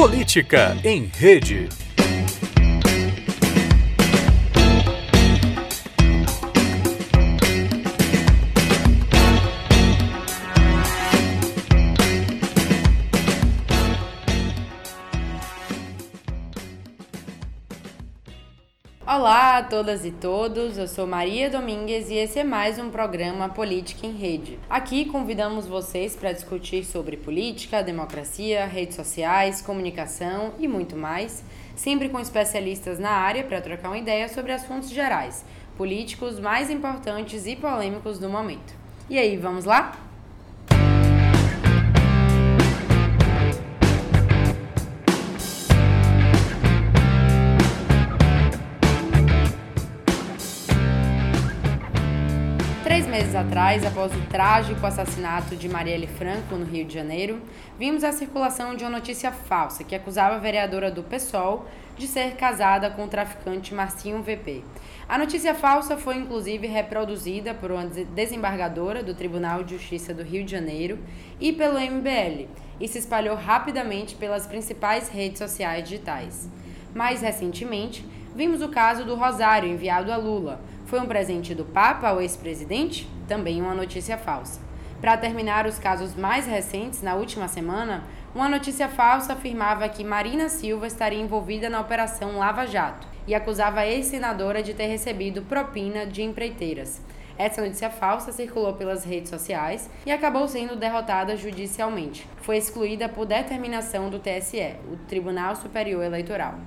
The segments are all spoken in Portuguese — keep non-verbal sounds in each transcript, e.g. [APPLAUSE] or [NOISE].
Política em Rede. Olá a todas e todos, eu sou Maria Domingues e esse é mais um programa Política em Rede. Aqui convidamos vocês para discutir sobre política, democracia, redes sociais, comunicação e muito mais, sempre com especialistas na área para trocar uma ideia sobre assuntos gerais, políticos mais importantes e polêmicos do momento. E aí, vamos lá? Três meses atrás, após o trágico assassinato de Marielle Franco no Rio de Janeiro, vimos a circulação de uma notícia falsa que acusava a vereadora do PSOL de ser casada com o traficante Marcinho VP. A notícia falsa foi inclusive reproduzida por uma desembargadora do Tribunal de Justiça do Rio de Janeiro e pelo MBL e se espalhou rapidamente pelas principais redes sociais digitais. Mais recentemente, vimos o caso do Rosário enviado a Lula foi um presente do Papa ao ex-presidente? Também uma notícia falsa. Para terminar os casos mais recentes, na última semana, uma notícia falsa afirmava que Marina Silva estaria envolvida na Operação Lava Jato e acusava a ex-senadora de ter recebido propina de empreiteiras. Essa notícia falsa circulou pelas redes sociais e acabou sendo derrotada judicialmente. Foi excluída por determinação do TSE, o Tribunal Superior Eleitoral.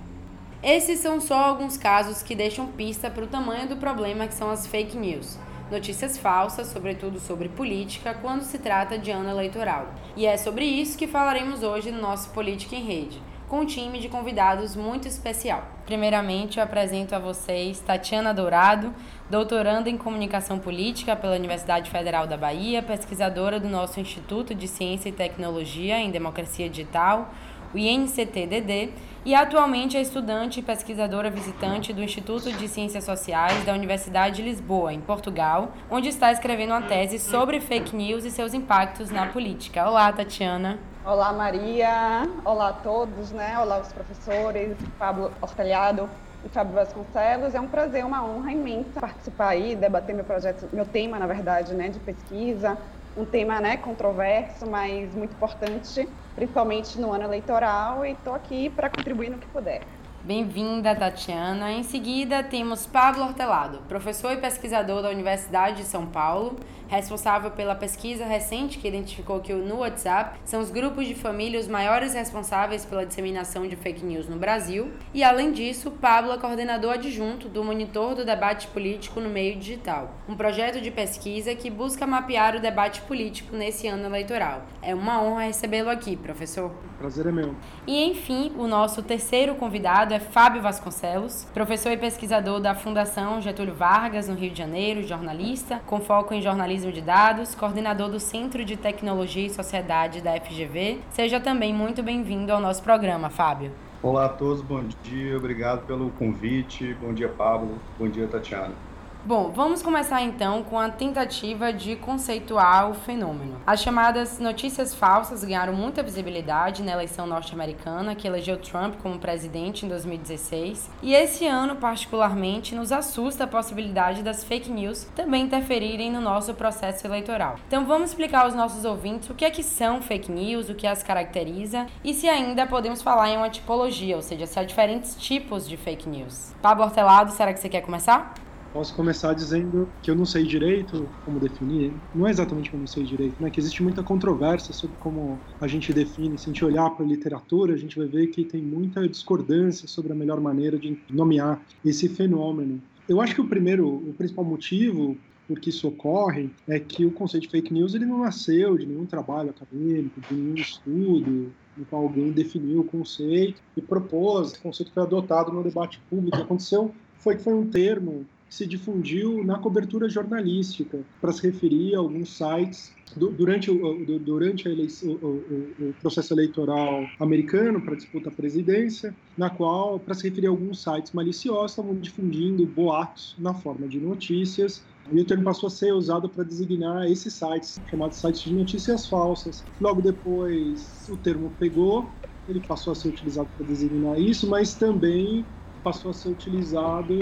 Esses são só alguns casos que deixam pista para o tamanho do problema que são as fake news. Notícias falsas, sobretudo sobre política, quando se trata de ano eleitoral. E é sobre isso que falaremos hoje no nosso Política em Rede, com um time de convidados muito especial. Primeiramente, eu apresento a vocês Tatiana Dourado, doutoranda em Comunicação Política pela Universidade Federal da Bahia, pesquisadora do nosso Instituto de Ciência e Tecnologia em Democracia Digital, o INCT-DD, e atualmente é estudante e pesquisadora visitante do Instituto de Ciências Sociais da Universidade de Lisboa, em Portugal, onde está escrevendo uma tese sobre fake news e seus impactos na política. Olá, Tatiana. Olá, Maria. Olá a todos, né? Olá os professores, Pablo Hortelhado e Fábio Vasconcelos. É um prazer, uma honra imensa participar aí, debater meu projeto, meu tema, na verdade, né, de pesquisa, um tema né, controverso, mas muito importante, principalmente no ano eleitoral, e estou aqui para contribuir no que puder. Bem-vinda, Tatiana. Em seguida, temos Pablo Hortelado, professor e pesquisador da Universidade de São Paulo, responsável pela pesquisa recente que identificou que no WhatsApp são os grupos de família os maiores responsáveis pela disseminação de fake news no Brasil. E, além disso, Pablo é coordenador adjunto do Monitor do Debate Político no Meio Digital, um projeto de pesquisa que busca mapear o debate político nesse ano eleitoral. É uma honra recebê-lo aqui, professor. Prazer é meu. E, enfim, o nosso terceiro convidado é Fábio Vasconcelos, professor e pesquisador da Fundação Getúlio Vargas, no Rio de Janeiro, jornalista, com foco em jornalismo de dados, coordenador do Centro de Tecnologia e Sociedade da FGV. Seja também muito bem-vindo ao nosso programa, Fábio. Olá a todos, bom dia, obrigado pelo convite. Bom dia, Pablo. Bom dia, Tatiana. Bom, vamos começar então com a tentativa de conceituar o fenômeno. As chamadas notícias falsas ganharam muita visibilidade na eleição norte-americana, que elegeu Trump como presidente em 2016, e esse ano, particularmente, nos assusta a possibilidade das fake news também interferirem no nosso processo eleitoral. Então, vamos explicar aos nossos ouvintes o que é que são fake news, o que as caracteriza e se ainda podemos falar em uma tipologia, ou seja, se há diferentes tipos de fake news. Pablo Hortelado, será que você quer começar? Posso começar dizendo que eu não sei direito como definir. Não é exatamente que eu não sei direito, né? Que existe muita controvérsia sobre como a gente define. Se a gente olhar para a literatura, a gente vai ver que tem muita discordância sobre a melhor maneira de nomear esse fenômeno. Eu acho que o primeiro, o principal motivo por que isso ocorre é que o conceito de fake news ele não nasceu de nenhum trabalho acadêmico, de nenhum estudo no qual alguém definiu o conceito e propôs. Esse conceito foi adotado no debate público. O aconteceu foi que foi um termo se difundiu na cobertura jornalística para se referir a alguns sites durante o, durante eleição, o, o, processo eleitoral americano para disputa à presidência, na qual, para se referir a alguns sites maliciosos, estavam difundindo boatos na forma de notícias, e o termo passou a ser usado para designar esses sites, chamados sites de notícias falsas. Logo depois, o termo pegou ele passou a ser utilizado para designar isso, mas também passou a ser utilizado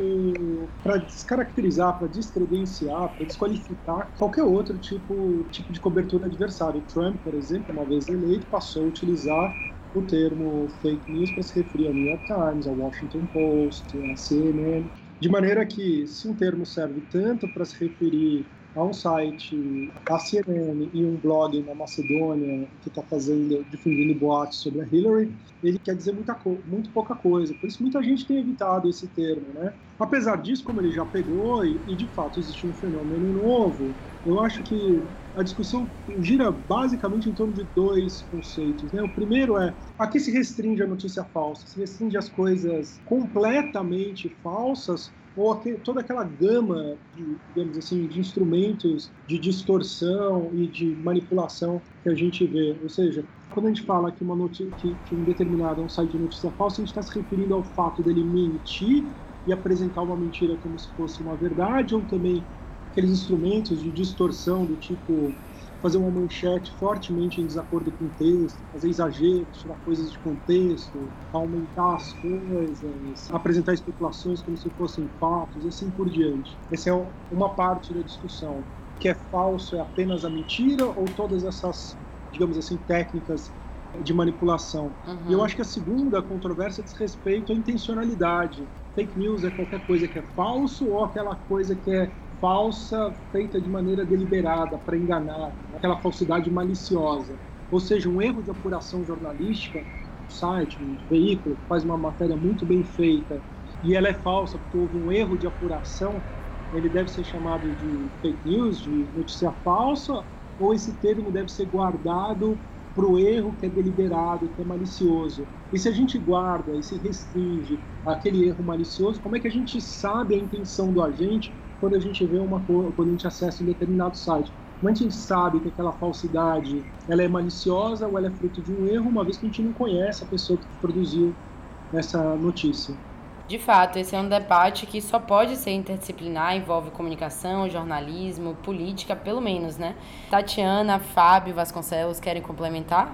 para descaracterizar, para descredenciar, para desqualificar qualquer outro tipo, tipo de cobertura adversário. Trump, por exemplo, uma vez eleito, passou a utilizar o termo fake news para se referir ao New York Times, ao Washington Post, à CNN, de maneira que se um termo serve tanto para se referir a um site, a CNN e um blog na Macedônia que está fazendo, difundindo boatos sobre a Hillary, ele quer dizer muita muito pouca coisa. Por isso muita gente tem evitado esse termo, né? Apesar disso, como ele já pegou e, e de fato existe um fenômeno novo, eu acho que a discussão gira basicamente em torno de dois conceitos. Né? O primeiro é a que se restringe a notícia falsa? Se restringe as coisas completamente falsas ou aquele, toda aquela gama de, digamos assim, de instrumentos de distorção e de manipulação que a gente vê. Ou seja, quando a gente fala que, uma notícia, que, que um determinado é um site de notícia falsa, a gente está se referindo ao fato dele mentir e apresentar uma mentira como se fosse uma verdade, ou também aqueles instrumentos de distorção do tipo fazer uma manchete fortemente em desacordo com o texto, fazer exageros, tirar coisas de contexto, aumentar as coisas, apresentar especulações como se fossem fatos e assim por diante. Essa é uma parte da discussão. O que é falso é apenas a mentira ou todas essas, digamos assim, técnicas de manipulação? Uhum. E eu acho que a segunda controvérsia diz respeito à intencionalidade. Fake news é qualquer coisa que é falso ou aquela coisa que é falsa feita de maneira deliberada para enganar, aquela falsidade maliciosa. Ou seja, um erro de apuração jornalística, um site, um veículo que faz uma matéria muito bem feita e ela é falsa porque houve um erro de apuração, ele deve ser chamado de fake news, de notícia falsa, ou esse termo deve ser guardado para o erro que é deliberado, que é malicioso. E se a gente guarda e se restringe aquele erro malicioso, como é que a gente sabe a intenção do agente quando a gente vê uma quando a gente acessa um determinado site. Como a gente sabe que aquela falsidade ela é maliciosa ou ela é fruto de um erro, uma vez que a gente não conhece a pessoa que produziu essa notícia. De fato, esse é um debate que só pode ser interdisciplinar, envolve comunicação, jornalismo, política, pelo menos, né? Tatiana, Fábio, Vasconcelos, querem complementar?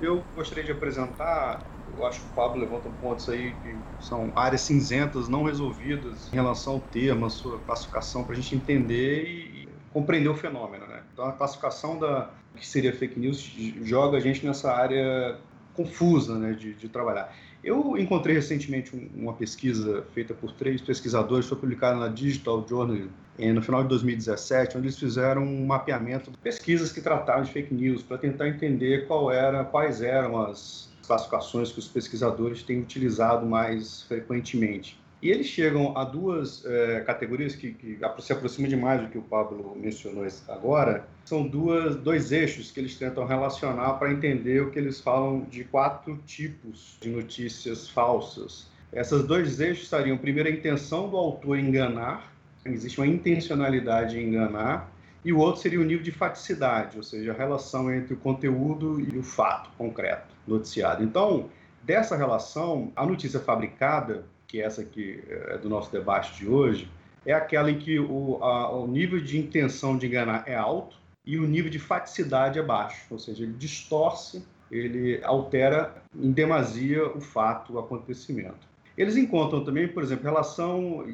Eu gostaria de apresentar eu acho que o Pablo levanta pontos aí que são áreas cinzentas não resolvidas em relação ao termo, a sua classificação, para a gente entender e compreender o fenômeno. Né? Então, a classificação da que seria fake news joga a gente nessa área confusa né, de, de trabalhar. Eu encontrei recentemente uma pesquisa feita por três pesquisadores, foi publicada na Digital Journal no final de 2017, onde eles fizeram um mapeamento de pesquisas que tratavam de fake news para tentar entender qual era, quais eram as classificações que os pesquisadores têm utilizado mais frequentemente. E eles chegam a duas é, categorias que, que, se aproximam demais do que o Pablo mencionou agora. São duas, dois eixos que eles tentam relacionar para entender o que eles falam de quatro tipos de notícias falsas. Esses dois eixos estariam, primeiro, a intenção do autor enganar, existe uma intencionalidade em enganar, e o outro seria o nível de faticidade, ou seja, a relação entre o conteúdo e o fato concreto noticiado. Então, dessa relação, a notícia fabricada, que é essa que é do nosso debate de hoje, é aquela em que o, a, o nível de intenção de enganar é alto e o nível de faticidade é baixo, ou seja, ele distorce, ele altera em demasia o fato, o acontecimento. Eles encontram também, por exemplo, relação,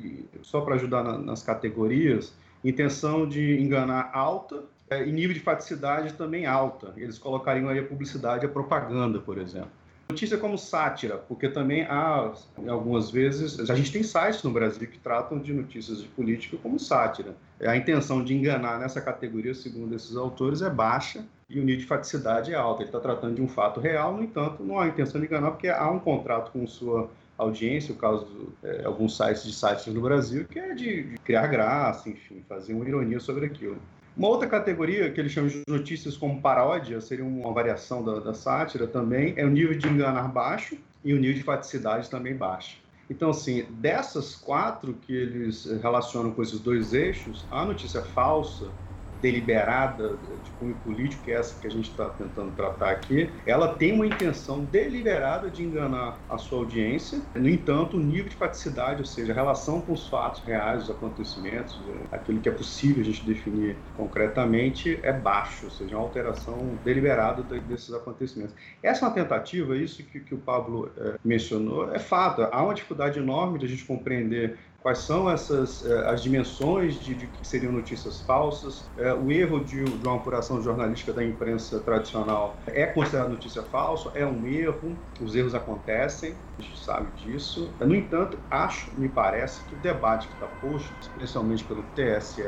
só para ajudar na, nas categorias, intenção de enganar alta e nível de faticidade também alta. Eles colocariam aí a publicidade e a propaganda, por exemplo. Notícia como sátira, porque também há, algumas vezes, a gente tem sites no Brasil que tratam de notícias de política como sátira. A intenção de enganar nessa categoria, segundo esses autores, é baixa e o nível de faticidade é alto. Ele está tratando de um fato real, no entanto, não há intenção de enganar, porque há um contrato com sua audiência, o caso de é, alguns sites de sites no Brasil, que é de, de, criar graça, enfim, fazer uma ironia sobre aquilo. Uma outra categoria que eles chamam de notícias como paródia, seria uma variação da, da sátira também, é o nível de enganar baixo e o nível de faticidade também baixo. Então, assim, dessas quatro que eles relacionam com esses dois eixos, a notícia falsa deliberada de cunho político, que é essa que a gente está tentando tratar aqui, ela tem uma intenção deliberada de enganar a sua audiência. No entanto, o nível de faticidade, ou seja, a relação com os fatos reais, os acontecimentos, aquilo que é possível a gente definir concretamente, é baixo, ou seja, uma alteração deliberada desses acontecimentos. Essa é uma tentativa, isso que, que o Pablo é, mencionou, é fato. Há uma dificuldade enorme de a gente compreender quais são essas eh, as dimensões de, de que seriam notícias falsas. É, o erro de, de, uma apuração jornalística da imprensa tradicional é considerado notícia falsa, é um erro, os erros acontecem, a gente sabe disso. No entanto, acho, me parece, que o debate que está posto, especialmente pelo TSE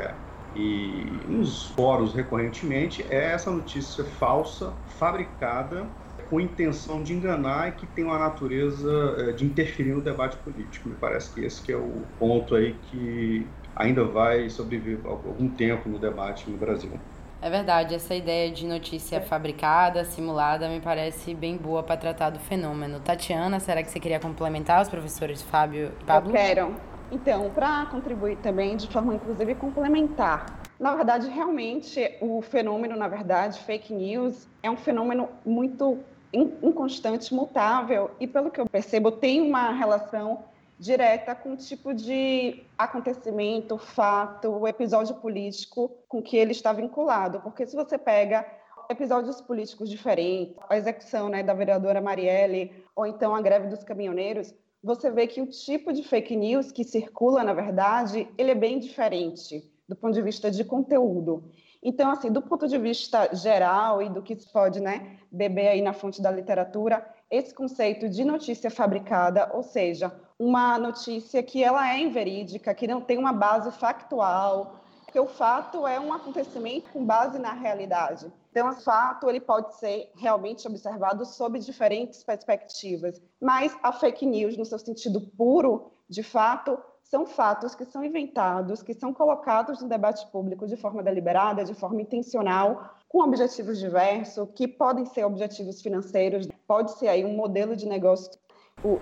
e nos fóruns recorrentemente, é essa notícia falsa, fabricada com intenção de enganar e que tem uma natureza é, de interferir no debate político. Me parece que esse que é o ponto aí que ainda vai sobreviver algum tempo no debate no Brasil. É verdade, essa ideia de notícia fabricada, simulada, me parece bem boa para tratar do fenômeno. Tatiana, será que você queria complementar os professores Fábio e Pablo? Eu quero. Então, para contribuir também de forma inclusive complementar, na verdade, realmente o fenômeno, na verdade, fake news é um fenômeno muito inconstante, mutável, e pelo que eu percebo, tem uma relação direta com o tipo de acontecimento, fato, episódio político com que ele está vinculado. Porque se você pega episódios políticos diferentes, a execução né, da vereadora Marielle, ou então a greve dos caminhoneiros, você vê que o tipo de fake news que circula, na verdade, ele é bem diferente do ponto de vista de conteúdo. Então, assim, do ponto de vista geral e do que se pode né, beber aí na fonte da literatura, esse conceito de notícia fabricada, ou seja, uma notícia que ela é inverídica, que não tem uma base factual, porque o fato é um acontecimento com base na realidade. Então, o fato ele pode ser realmente observado sob diferentes perspectivas, mas a fake news, no seu sentido puro, de fato, são fatos que são inventados, que são colocados no debate público de forma deliberada, de forma intencional, com objetivos diversos, que podem ser objetivos financeiros, pode ser aí um modelo de negócio.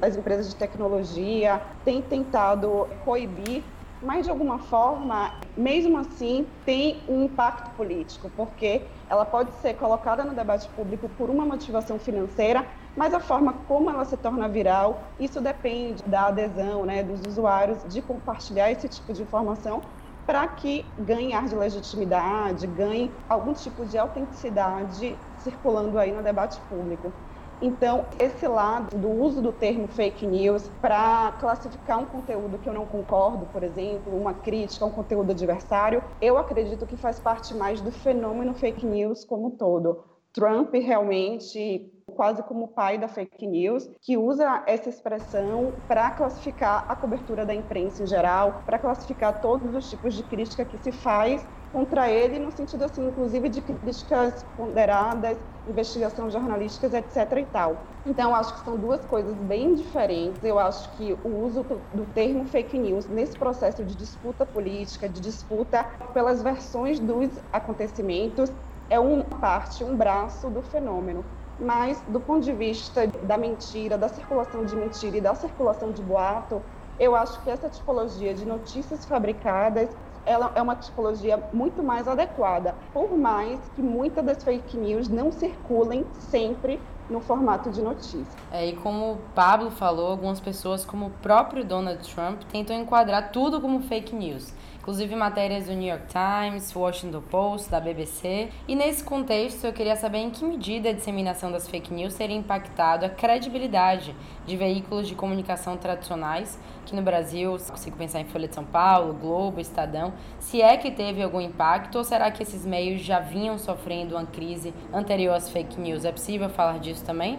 As empresas de tecnologia têm tentado coibir mas de alguma forma, mesmo assim, tem um impacto político, porque ela pode ser colocada no debate público por uma motivação financeira, mas a forma como ela se torna viral, isso depende da adesão né, dos usuários de compartilhar esse tipo de informação para que ganhe ar de legitimidade, ganhe algum tipo de autenticidade circulando aí no debate público. Então, esse lado do uso do termo fake news para classificar um conteúdo que eu não concordo, por exemplo, uma crítica, um conteúdo adversário, eu acredito que faz parte mais do fenômeno fake news como um todo. Trump realmente quase como pai da fake news, que usa essa expressão para classificar a cobertura da imprensa em geral, para classificar todos os tipos de crítica que se faz contra ele, no sentido assim, inclusive de críticas ponderadas, investigação jornalísticas, etc. e tal. Então, acho que são duas coisas bem diferentes. Eu acho que o uso do termo fake news nesse processo de disputa política, de disputa pelas versões dos acontecimentos, é uma parte, um braço do fenômeno. Mas, do ponto de vista da mentira, da circulação de mentira e da circulação de boato, eu acho que essa tipologia de notícias fabricadas ela é uma tipologia muito mais adequada, por mais que muitas das fake news não circulem sempre no formato de notícia. É, e como o Pablo falou, algumas pessoas, como o próprio Donald Trump, tentam enquadrar tudo como fake news inclusive matérias do New York Times, Washington Post, da BBC. E nesse contexto, eu queria saber em que medida a disseminação das fake news teria impactado a credibilidade de veículos de comunicação tradicionais, que no Brasil, consigo pensar em Folha de São Paulo, Globo, Estadão, se é que teve algum impacto ou será que esses meios já vinham sofrendo uma crise anterior às fake news? É possível falar disso também?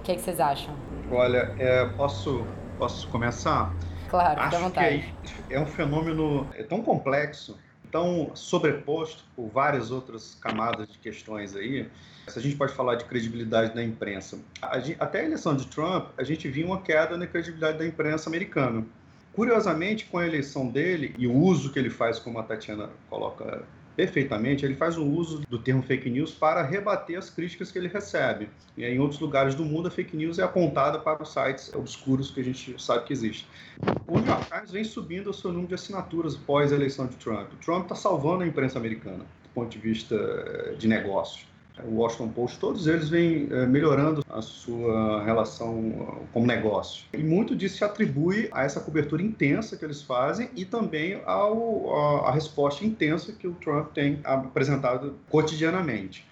O que, é que vocês acham? Olha, é, posso, posso começar? Claro, Acho vontade. que é um fenômeno é tão complexo, tão sobreposto por várias outras camadas de questões aí. Se a gente pode falar de credibilidade da imprensa, a gente, até a eleição de Trump, a gente viu uma queda na credibilidade da imprensa americana. Curiosamente, com a eleição dele e o uso que ele faz, como a Tatiana coloca perfeitamente, ele faz o uso do termo fake news para rebater as críticas que ele recebe. E em outros lugares do mundo, a fake news é apontada para os sites obscuros que a gente sabe que existe. O New York Times vem subindo o seu número de assinaturas pós a eleição de Trump. O Trump está salvando a imprensa americana. ponto de vista de negócio. O Washington Post, todos eles vêm eh, melhorando a sua relação como negócio. E muito disso se atribui a essa cobertura intensa que eles fazem e também ao, a, a resposta intensa que o Trump tem apresentado cotidianamente.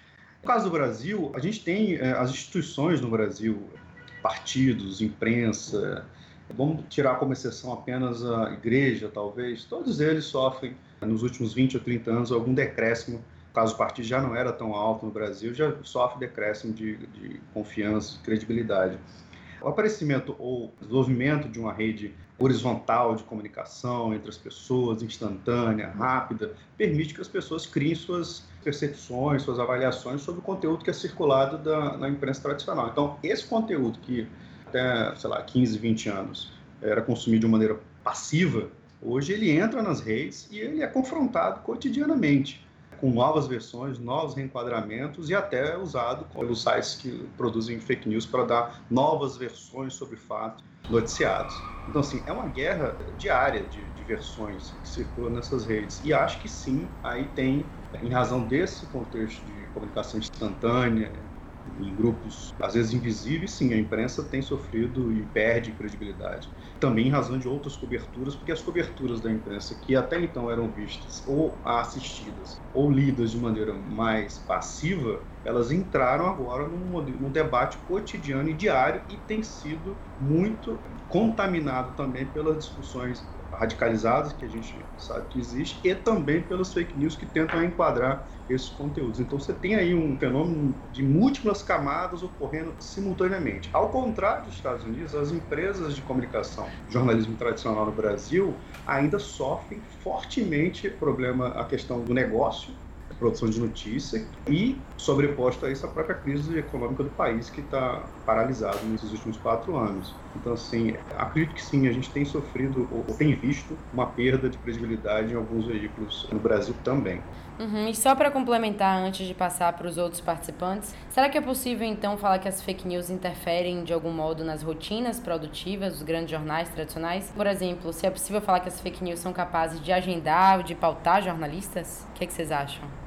No caso do Brasil, a gente tem as instituições no Brasil, partidos, imprensa, Vamos tirar como exceção apenas a igreja, talvez. Todos eles sofrem, nos últimos 20 ou 30 anos, algum decréscimo. Caso o partido já não era tão alto no Brasil, já sofre decréscimo de, de confiança, de credibilidade. O aparecimento ou desenvolvimento de uma rede horizontal de comunicação entre as pessoas, instantânea, rápida, permite que as pessoas criem suas percepções, suas avaliações sobre o conteúdo que é circulado da, na imprensa tradicional. Então, esse conteúdo que até, sei lá, 15, 20 anos era consumido de maneira passiva, hoje ele entra nas redes e ele é confrontado cotidianamente com novas versões, novos reenquadramentos e até usado pelos sites que produzem fake news para dar novas versões sobre fatos noticiados. Então, assim, é uma guerra diária de, de versões que circulam nessas redes. E acho que sim, aí tem, em razão desse contexto de comunicação instantânea, em grupos, às vezes invisíveis, sim, a imprensa tem sofrido e perde credibilidade. Também em razão de outras coberturas, porque as coberturas da imprensa que até então eram vistas ou assistidas ou lidas de maneira mais passiva, elas entraram agora num, num debate cotidiano e diário e tem sido muito contaminado também pelas discussões radicalizadas que a gente sabe que existe e também pelas fake news que tentam enquadrar esses conteúdos. Então você tem aí um fenômeno de múltiplas camadas ocorrendo simultaneamente. Ao contrário dos Estados Unidos, as empresas de comunicação, jornalismo tradicional no Brasil ainda sofrem fortemente problema a questão do negócio produção de notícia e sobreposto a isso a própria crise econômica do país que está paralisado nesses últimos quatro anos. Então, assim, acredito que sim, a gente tem sofrido ou tem visto uma perda de credibilidade em alguns veículos no Brasil também. Uhum. E só para complementar, antes de passar para os outros participantes, será que é possível então falar que as fake news interferem de algum modo nas rotinas produtivas dos grandes jornais tradicionais? Por exemplo, se é possível falar que as fake news são capazes de agendar ou de pautar jornalistas? O que, é que vocês acham?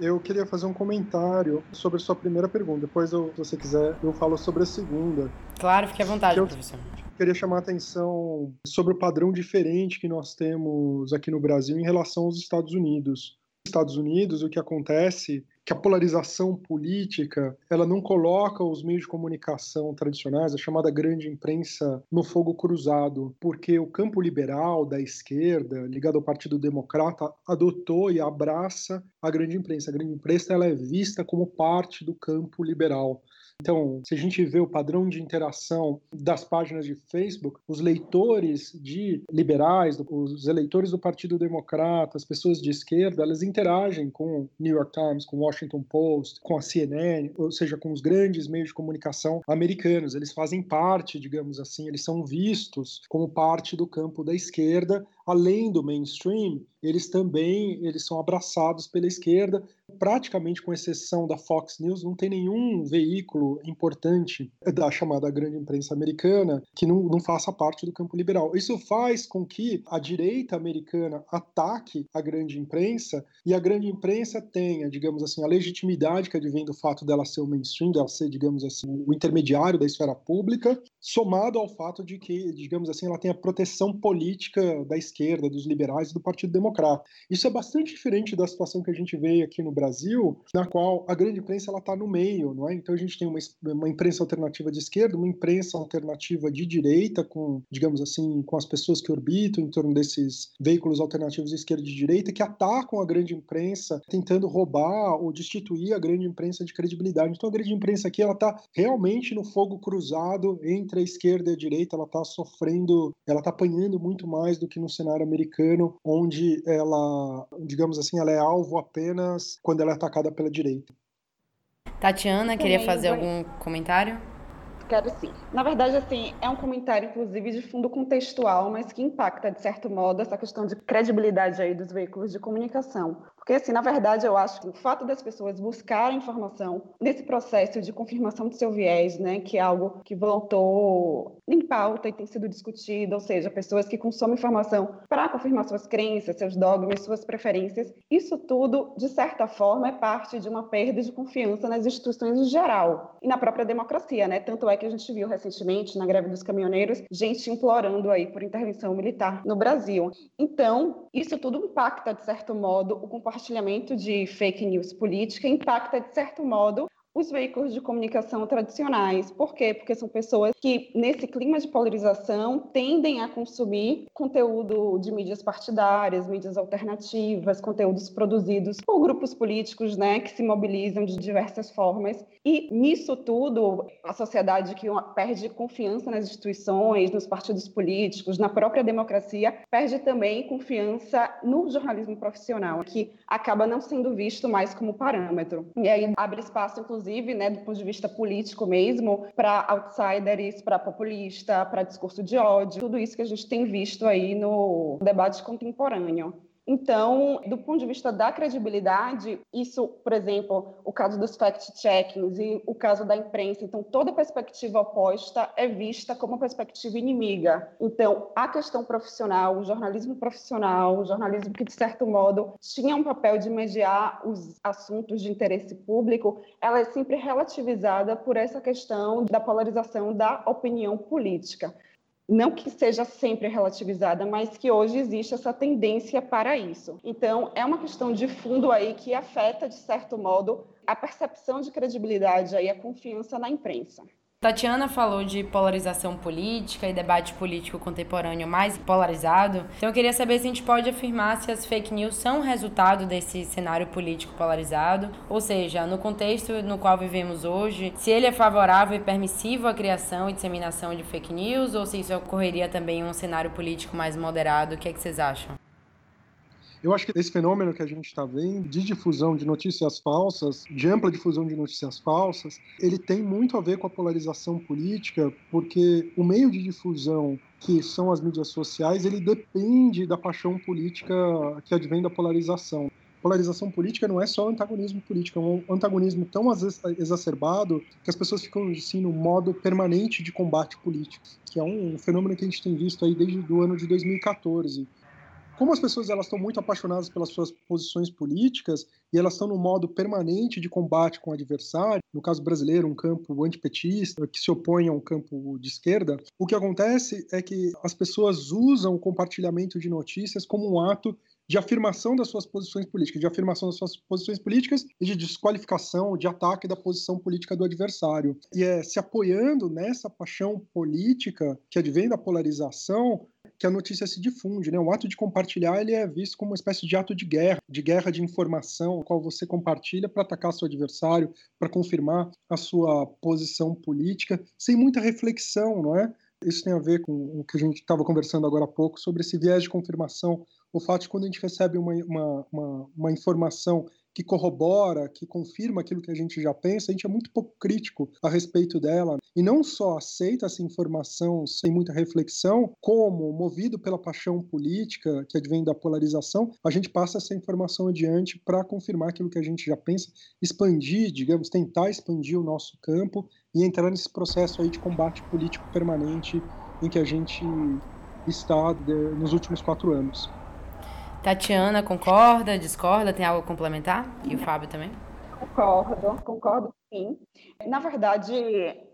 Eu queria fazer um comentário sobre a sua primeira pergunta. Depois, eu, se você quiser, eu falo sobre a segunda. Claro, fique à vontade, eu professor. Queria chamar a atenção sobre o padrão diferente que nós temos aqui no Brasil em relação aos Estados Unidos. Estados Unidos, o que acontece que a polarização política ela não coloca os meios de comunicação tradicionais, a chamada grande imprensa, no fogo cruzado, porque o campo liberal da esquerda, ligado ao Partido Democrata, adotou e abraça a grande imprensa. A grande imprensa ela é vista como parte do campo liberal. Então, se a gente vê o padrão de interação das páginas de Facebook, os leitores de liberais, os eleitores do Partido Democrata, as pessoas de esquerda, elas interagem com o New York Times, com o Washington Post, com a CNN, ou seja, com os grandes meios de comunicação americanos. Eles fazem parte, digamos assim, eles são vistos como parte do campo da esquerda, além do mainstream, eles também eles são abraçados pela esquerda, praticamente com exceção da Fox News, não tem nenhum veículo importante da chamada grande imprensa americana que não, não faça parte do campo liberal. Isso faz com que a direita americana ataque a grande imprensa e a grande imprensa tenha, digamos assim, a legitimidade que advém do fato dela ser o mainstream, dela ser, digamos assim, o intermediário da esfera pública, somado ao fato de que, digamos assim, ela tem a proteção política da esquerda, dos liberais e do Partido Democrata. Isso é bastante diferente da situação que a gente vê aqui no Brasil, na qual a grande imprensa está no meio, não é? Então a gente tem uma, uma imprensa alternativa de esquerda, uma imprensa alternativa de direita, com, digamos assim, com as pessoas que orbitam em torno desses veículos alternativos de esquerda e de direita, que atacam a grande imprensa, tentando roubar ou destituir a grande imprensa de credibilidade. Então a grande imprensa aqui ela está realmente no fogo cruzado entre a esquerda e a direita, ela está sofrendo, ela está apanhando muito mais do que no cenário americano, onde ela, digamos assim, ela é alvo apenas quando ela é atacada pela direita. Tatiana, queria fazer algum comentário? Quero sim. Na verdade, assim, é um comentário, inclusive, de fundo contextual, mas que impacta, de certo modo, essa questão de credibilidade aí dos veículos de comunicação. Porque, assim, na verdade, eu acho que o fato das pessoas buscarem informação nesse processo de confirmação do seu viés, né, que é algo que voltou em pauta e tem sido discutido, ou seja, pessoas que consomem informação para confirmar suas crenças, seus dogmas, suas preferências, isso tudo, de certa forma, é parte de uma perda de confiança nas instituições em geral e na própria democracia, né? Tanto é que a gente viu recentemente, na greve dos caminhoneiros, gente implorando aí por intervenção militar no Brasil. Então, isso tudo impacta, de certo modo, o comportamento compartilhamento de fake news política impacta, de certo modo, os veículos de comunicação tradicionais. Por quê? Porque são pessoas que, nesse clima de polarização, tendem a consumir conteúdo de mídias partidárias, mídias alternativas, conteúdos produzidos por grupos políticos né, que se mobilizam de diversas formas. E nisso tudo, a sociedade que perde confiança nas instituições, nos partidos políticos, na própria democracia, perde também confiança no jornalismo profissional, que acaba não sendo visto mais como parâmetro. E aí abre espaço, inclusive, inclusive, né, do ponto de vista político mesmo, para outsiders, para populista, para discurso de ódio, tudo isso que a gente tem visto aí no debate contemporâneo. Então, do ponto de vista da credibilidade, isso, por exemplo, o caso dos fact-checkings e o caso da imprensa, então toda perspectiva oposta é vista como perspectiva inimiga. Então, a questão profissional, o jornalismo profissional, o jornalismo que, de certo modo, tinha um papel de mediar os assuntos de interesse público, ela é sempre relativizada por essa questão da polarização da opinião política não que seja sempre relativizada, mas que hoje existe essa tendência para isso. Então, é uma questão de fundo aí que afeta, de certo modo, a percepção de credibilidade e a confiança na imprensa. Tatiana falou de polarização política e debate político contemporâneo mais polarizado. Então eu queria saber se a gente pode afirmar se as fake news são resultado desse cenário político polarizado, ou seja, no contexto no qual vivemos hoje, se ele é favorável e permissivo à criação e disseminação de fake news, ou se isso ocorreria também em um cenário político mais moderado. O que, é que vocês acham? Eu acho que esse fenômeno que a gente está vendo de difusão de notícias falsas, de ampla difusão de notícias falsas, ele tem muito a ver com a polarização política, porque o meio de difusão que são as mídias sociais, ele depende da paixão política que advém da polarização. Polarização política não é só antagonismo político, é um antagonismo tão exacerbado que as pessoas ficam assim no modo permanente de combate político, que é um fenômeno que a gente tem visto aí desde o ano de 2014 como as pessoas elas estão muito apaixonadas pelas suas posições políticas e elas estão no modo permanente de combate com o adversário, no caso brasileiro, um campo antipetista que se opõe a um campo de esquerda, o que acontece é que as pessoas usam o compartilhamento de notícias como um ato de afirmação das suas posições políticas, de afirmação das suas posições políticas e de desqualificação, de ataque da posição política do adversário. E é se apoiando nessa paixão política que advém da polarização que a notícia se difunde, né? O ato de compartilhar ele é visto como uma espécie de ato de guerra, de guerra de informação, qual você compartilha para atacar seu adversário, para confirmar a sua posição política, sem muita reflexão, não é? Isso tem a ver com o que a gente estava conversando agora há pouco sobre esse viés de confirmação. O fato de quando a gente recebe uma, uma, uma, uma informação que corrobora, que confirma aquilo que a gente já pensa, a gente é muito pouco crítico a respeito dela. E não só aceita essa informação sem muita reflexão, como, movido pela paixão política que advém da polarização, a gente passa essa informação adiante para confirmar aquilo que a gente já pensa, expandir, digamos, tentar expandir o nosso campo e entrar nesse processo aí de combate político permanente em que a gente está nos últimos quatro anos. Tatiana concorda, discorda, tem algo a complementar? E o Fábio também? Concordo, concordo sim. Na verdade,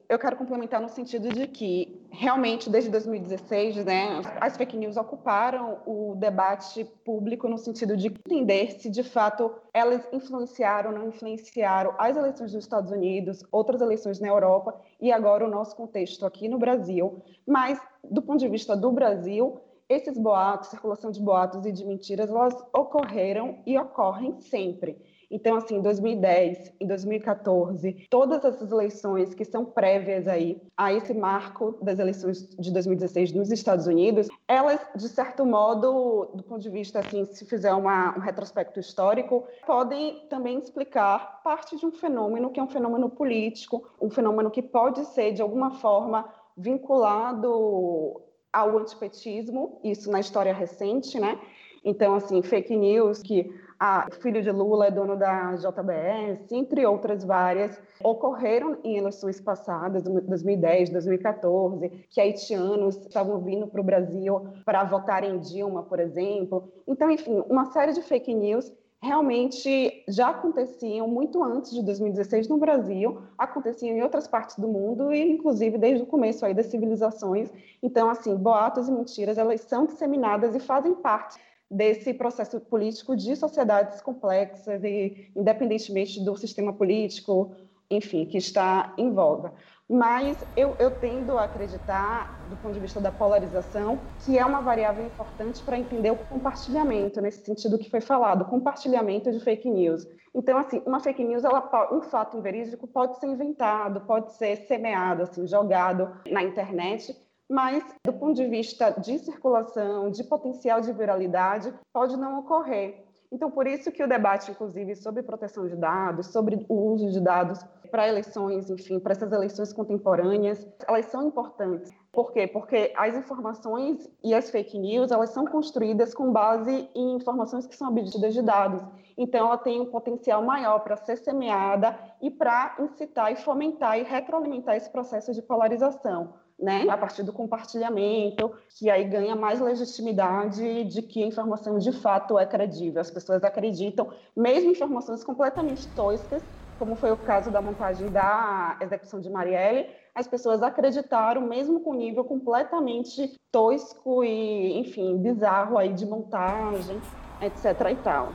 eu quero complementar no sentido de que, realmente, desde 2016, né, as fake news ocuparam o debate público no sentido de entender se, de fato, elas influenciaram ou não influenciaram as eleições dos Estados Unidos, outras eleições na Europa e agora o nosso contexto aqui no Brasil. Mas, do ponto de vista do Brasil, esses boatos, circulação de boatos e de mentiras, elas ocorreram e ocorrem sempre. Então, assim, em 2010, em 2014, todas essas eleições que são prévias aí a esse marco das eleições de 2016 nos Estados Unidos, elas, de certo modo, do ponto de vista, assim, se fizer uma, um retrospecto histórico, podem também explicar parte de um fenômeno que é um fenômeno político, um fenômeno que pode ser, de alguma forma, vinculado ao antipetismo, isso na história recente, né? Então, assim, fake news que a filho de Lula é dono da JBS, entre outras várias, ocorreram em eleições passadas, 2010, 2014, que haitianos estavam vindo para o Brasil para votar em Dilma, por exemplo. Então, enfim, uma série de fake news realmente já aconteciam muito antes de 2016 no Brasil, aconteciam em outras partes do mundo e inclusive desde o começo aí das civilizações. Então, assim, boatos e mentiras, elas são disseminadas e fazem parte desse processo político de sociedades complexas e independentemente do sistema político, enfim, que está em voga. Mas eu, eu tendo a acreditar, do ponto de vista da polarização, que é uma variável importante para entender o compartilhamento, nesse sentido que foi falado, compartilhamento de fake news. Então, assim, uma fake news, ela, um fato verídico pode ser inventado, pode ser semeado, assim, jogado na internet, mas do ponto de vista de circulação, de potencial de viralidade, pode não ocorrer. Então, por isso que o debate, inclusive, sobre proteção de dados, sobre o uso de dados para eleições, enfim, para essas eleições contemporâneas, elas são importantes. Por quê? Porque as informações e as fake news, elas são construídas com base em informações que são obtidas de dados. Então, ela tem um potencial maior para ser semeada e para incitar e fomentar e retroalimentar esse processo de polarização né, a partir do compartilhamento, que aí ganha mais legitimidade de que a informação de fato é credível. As pessoas acreditam, mesmo informações completamente toscas, como foi o caso da montagem da execução de Marielle, as pessoas acreditaram, mesmo com nível completamente tosco e, enfim, bizarro aí de montagem, etc. e tal.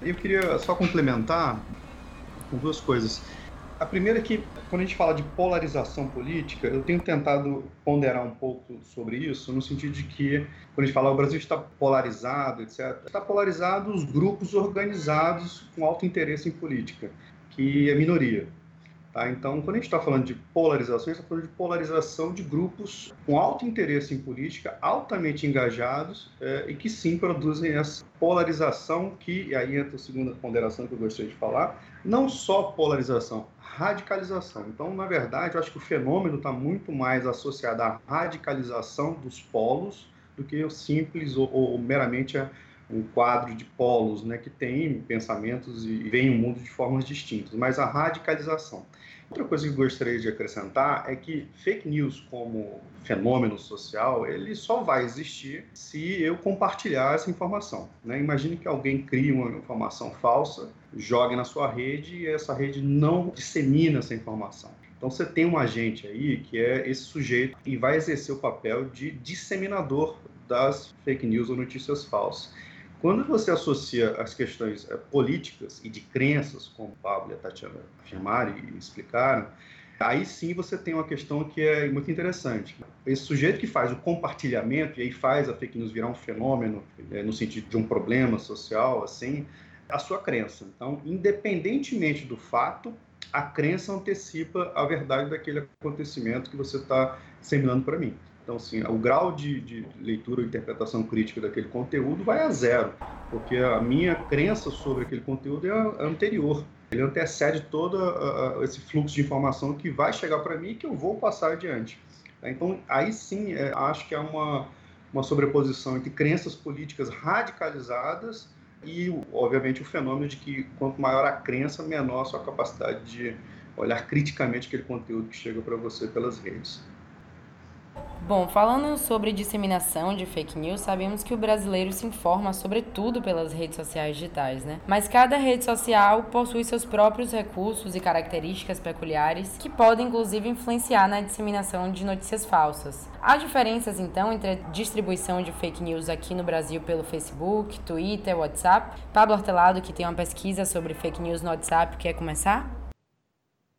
Eu queria só complementar com duas coisas. A primeira é que, quando a gente fala de polarização política, eu tenho tentado ponderar um pouco sobre isso, no sentido de que, quando a gente fala o Brasil está polarizado, etc., está polarizado os grupos organizados com alto interesse em política, que é minoria. Tá? Então, quando a gente está falando de polarização, a gente está falando de polarização de grupos com alto interesse em política, altamente engajados é, e que sim produzem essa polarização que, e aí entra a segunda ponderação que eu gostaria de falar, não só polarização, radicalização. Então, na verdade, eu acho que o fenômeno está muito mais associado à radicalização dos polos do que o simples ou, ou meramente a um quadro de polos né, que tem pensamentos e veem o mundo de formas distintas, mas a radicalização. Outra coisa que eu gostaria de acrescentar é que fake news como fenômeno social, ele só vai existir se eu compartilhar essa informação. Né? Imagine que alguém cria uma informação falsa, jogue na sua rede e essa rede não dissemina essa informação. Então você tem um agente aí que é esse sujeito e vai exercer o papel de disseminador das fake news ou notícias falsas. Quando você associa as questões é, políticas e de crenças, como o Pablo e a Tatiana afirmaram e explicaram, aí sim você tem uma questão que é muito interessante. Esse sujeito que faz o compartilhamento e aí faz a fake news virar um fenômeno, é, no sentido de um problema social, assim, a sua crença. Então, independentemente do fato, a crença antecipa a verdade daquele acontecimento que você está disseminando para mim. Então, assim, o grau de, de leitura ou interpretação crítica daquele conteúdo vai a zero, porque a minha crença sobre aquele conteúdo é anterior. Ele antecede todo esse fluxo de informação que vai chegar para mim e que eu vou passar adiante. Então, aí sim, é, acho que é uma, uma sobreposição entre crenças políticas radicalizadas e, obviamente, o fenômeno de que quanto maior a crença, menor a sua capacidade de olhar criticamente aquele conteúdo que chega para você pelas redes. Bom, falando sobre disseminação de fake news, sabemos que o brasileiro se informa sobretudo pelas redes sociais digitais, né? Mas cada rede social possui seus próprios recursos e características peculiares que podem inclusive influenciar na disseminação de notícias falsas. Há diferenças então entre a distribuição de fake news aqui no Brasil pelo Facebook, Twitter, WhatsApp? Pablo Hortelado, que tem uma pesquisa sobre fake news no WhatsApp, quer começar?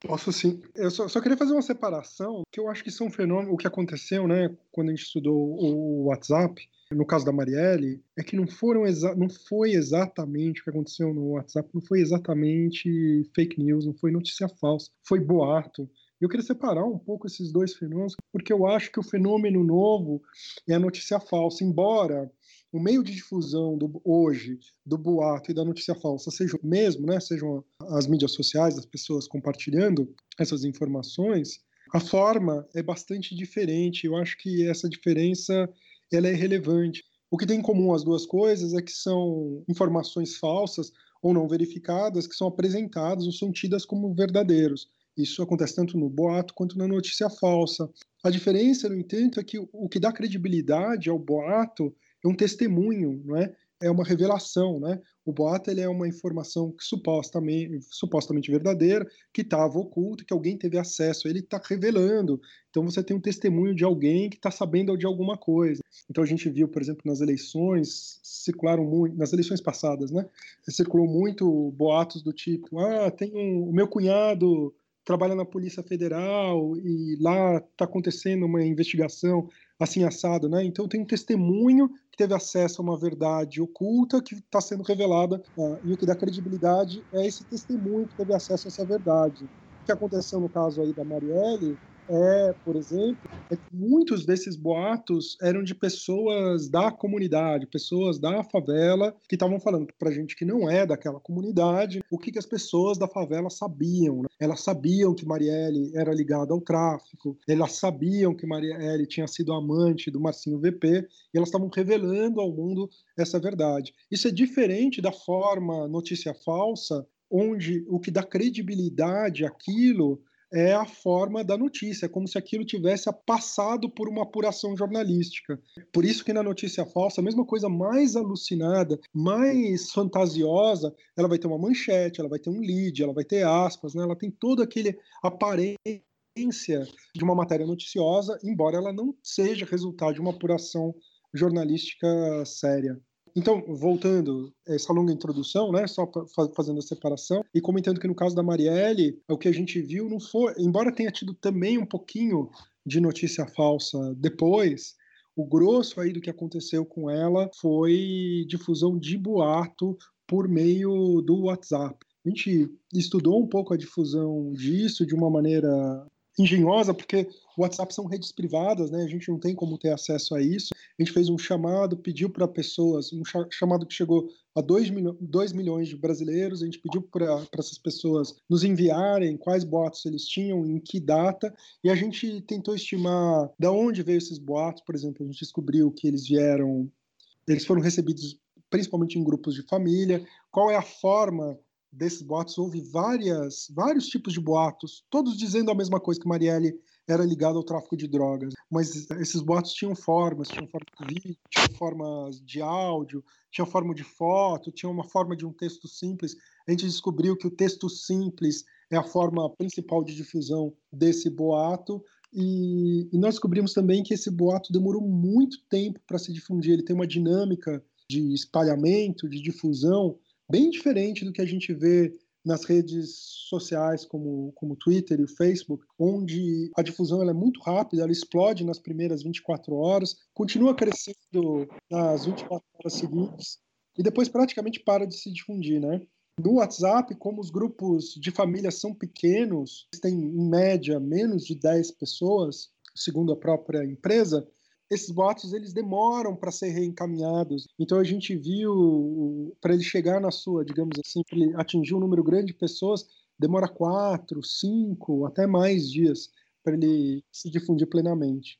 Posso sim. Eu só, só, queria fazer uma separação, que eu acho que isso é um fenômeno, o que aconteceu, né, quando a gente estudou o WhatsApp, no caso da Marielle, é que não foram não foi exatamente o que aconteceu no WhatsApp, não foi exatamente fake news, não foi notícia falsa, foi boato. Eu queria separar um pouco esses dois fenômenos, porque eu acho que o fenômeno novo é a notícia falsa, embora o meio de difusão do, hoje do boato e da notícia falsa seja mesmo, né, sejam as mídias sociais, as pessoas compartilhando essas informações, a forma é bastante diferente. Eu acho que essa diferença ela é relevante. O que tem em comum as duas coisas é que são informações falsas ou não verificadas que são apresentadas ou são tidas como verdadeiros. Isso acontece tanto no boato quanto na notícia falsa. A diferença, no entanto, é que o que dá credibilidade ao boato um testemunho, não é? É uma revelação, né? O boato ele é uma informação que supostamente, supostamente verdadeira, que estava oculta, que alguém teve acesso, ele está revelando. Então você tem um testemunho de alguém que está sabendo de alguma coisa. Então a gente viu, por exemplo, nas eleições, circularam muito, nas eleições passadas, né? Circulou muito boatos do tipo: ah, tem um, o meu cunhado trabalha na Polícia Federal e lá está acontecendo uma investigação assim assado, né? Então tem um testemunho que teve acesso a uma verdade oculta que está sendo revelada uh, e o que dá credibilidade é esse testemunho que teve acesso a essa verdade. O que aconteceu no caso aí da Marielle é, por exemplo, é que muitos desses boatos eram de pessoas da comunidade, pessoas da favela, que estavam falando para gente que não é daquela comunidade, o que, que as pessoas da favela sabiam. Né? Elas sabiam que Marielle era ligada ao tráfico, elas sabiam que Marielle tinha sido amante do Marcinho VP, e elas estavam revelando ao mundo essa verdade. Isso é diferente da forma notícia falsa, onde o que dá credibilidade àquilo é a forma da notícia, é como se aquilo tivesse passado por uma apuração jornalística. Por isso que na notícia falsa, a mesma coisa mais alucinada, mais fantasiosa, ela vai ter uma manchete, ela vai ter um lead, ela vai ter aspas, né? ela tem todo aquele aparência de uma matéria noticiosa, embora ela não seja resultado de uma apuração jornalística séria. Então, voltando essa longa introdução, né, só fazendo a separação e comentando que no caso da Marielle, o que a gente viu não foi, embora tenha tido também um pouquinho de notícia falsa depois, o grosso aí do que aconteceu com ela foi difusão de boato por meio do WhatsApp. A gente estudou um pouco a difusão disso de uma maneira engenhosa, porque o WhatsApp são redes privadas, né? A gente não tem como ter acesso a isso. A gente fez um chamado, pediu para pessoas, um chamado que chegou a 2 milho, milhões de brasileiros, a gente pediu para essas pessoas nos enviarem quais boatos eles tinham, em que data, e a gente tentou estimar de onde veio esses boatos, por exemplo, a gente descobriu que eles vieram, eles foram recebidos principalmente em grupos de família, qual é a forma desses boatos houve várias, vários tipos de boatos, todos dizendo a mesma coisa que Marielle era ligada ao tráfico de drogas. Mas esses boatos tinham formas, tinham forma de vídeo, tinham formas de áudio, tinham forma de foto, tinham uma forma de um texto simples. A gente descobriu que o texto simples é a forma principal de difusão desse boato. E, e nós descobrimos também que esse boato demorou muito tempo para se difundir. Ele tem uma dinâmica de espalhamento, de difusão, bem diferente do que a gente vê nas redes sociais como, como Twitter e Facebook, onde a difusão é muito rápida, ela explode nas primeiras 24 horas, continua crescendo nas 24 horas seguintes e depois praticamente para de se difundir, né? No WhatsApp, como os grupos de família são pequenos, tem em média menos de 10 pessoas, segundo a própria empresa, esses boatos eles demoram para ser reencaminhados. Então a gente viu para ele chegar na sua, digamos assim, para ele atingir um número grande de pessoas, demora quatro, cinco, até mais dias para ele se difundir plenamente.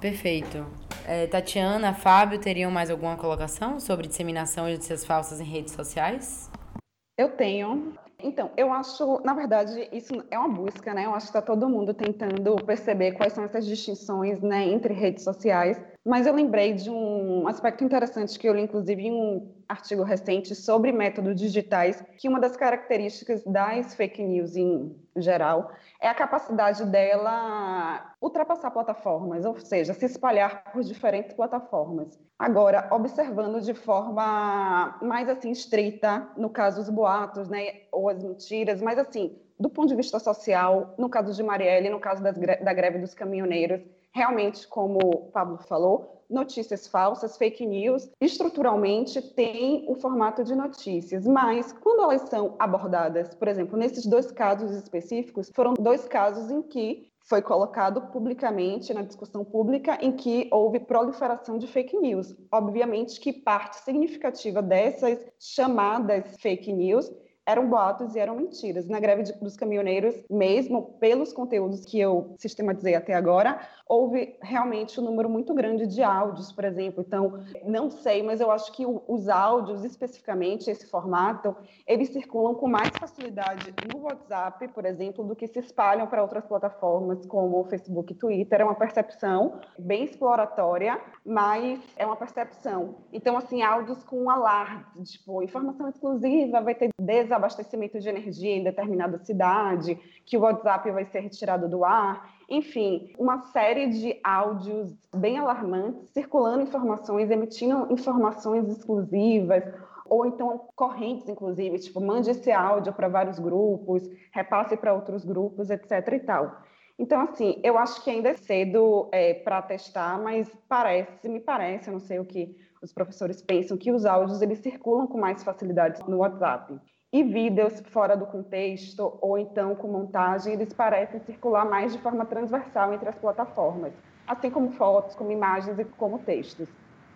Perfeito. É, Tatiana, Fábio, teriam mais alguma colocação sobre disseminação de notícias falsas em redes sociais? Eu tenho. Então, eu acho, na verdade, isso é uma busca, né? Eu acho que está todo mundo tentando perceber quais são essas distinções né, entre redes sociais. Mas eu lembrei de um aspecto interessante que eu li, inclusive, em um artigo recente sobre métodos digitais, que uma das características das fake news em geral é a capacidade dela ultrapassar plataformas, ou seja, se espalhar por diferentes plataformas. Agora, observando de forma mais assim estreita, no caso os boatos, né, ou as mentiras, mas assim, do ponto de vista social, no caso de Marielle, no caso das, da greve dos caminhoneiros, realmente, como o Pablo falou, notícias falsas, fake news, estruturalmente tem o formato de notícias, mas quando elas são abordadas, por exemplo, nesses dois casos específicos, foram dois casos em que foi colocado publicamente na discussão pública em que houve proliferação de fake news. Obviamente que parte significativa dessas chamadas fake news eram boatos e eram mentiras. Na greve de, dos caminhoneiros, mesmo pelos conteúdos que eu sistematizei até agora, houve realmente um número muito grande de áudios, por exemplo. Então, não sei, mas eu acho que o, os áudios, especificamente esse formato, eles circulam com mais facilidade no WhatsApp, por exemplo, do que se espalham para outras plataformas como o Facebook e Twitter. É uma percepção bem exploratória, mas é uma percepção. Então, assim, áudios com alarde, tipo, informação exclusiva, vai ter desabastecimento de energia em determinada cidade, que o WhatsApp vai ser retirado do ar. Enfim, uma série de áudios bem alarmantes, circulando informações, emitindo informações exclusivas, ou então correntes, inclusive, tipo, mande esse áudio para vários grupos, repasse para outros grupos, etc. e tal. Então, assim, eu acho que ainda é cedo é, para testar, mas parece, me parece, eu não sei o que os professores pensam, que os áudios eles circulam com mais facilidade no WhatsApp. E vídeos fora do contexto, ou então com montagem, eles parecem circular mais de forma transversal entre as plataformas, assim como fotos, como imagens e como textos.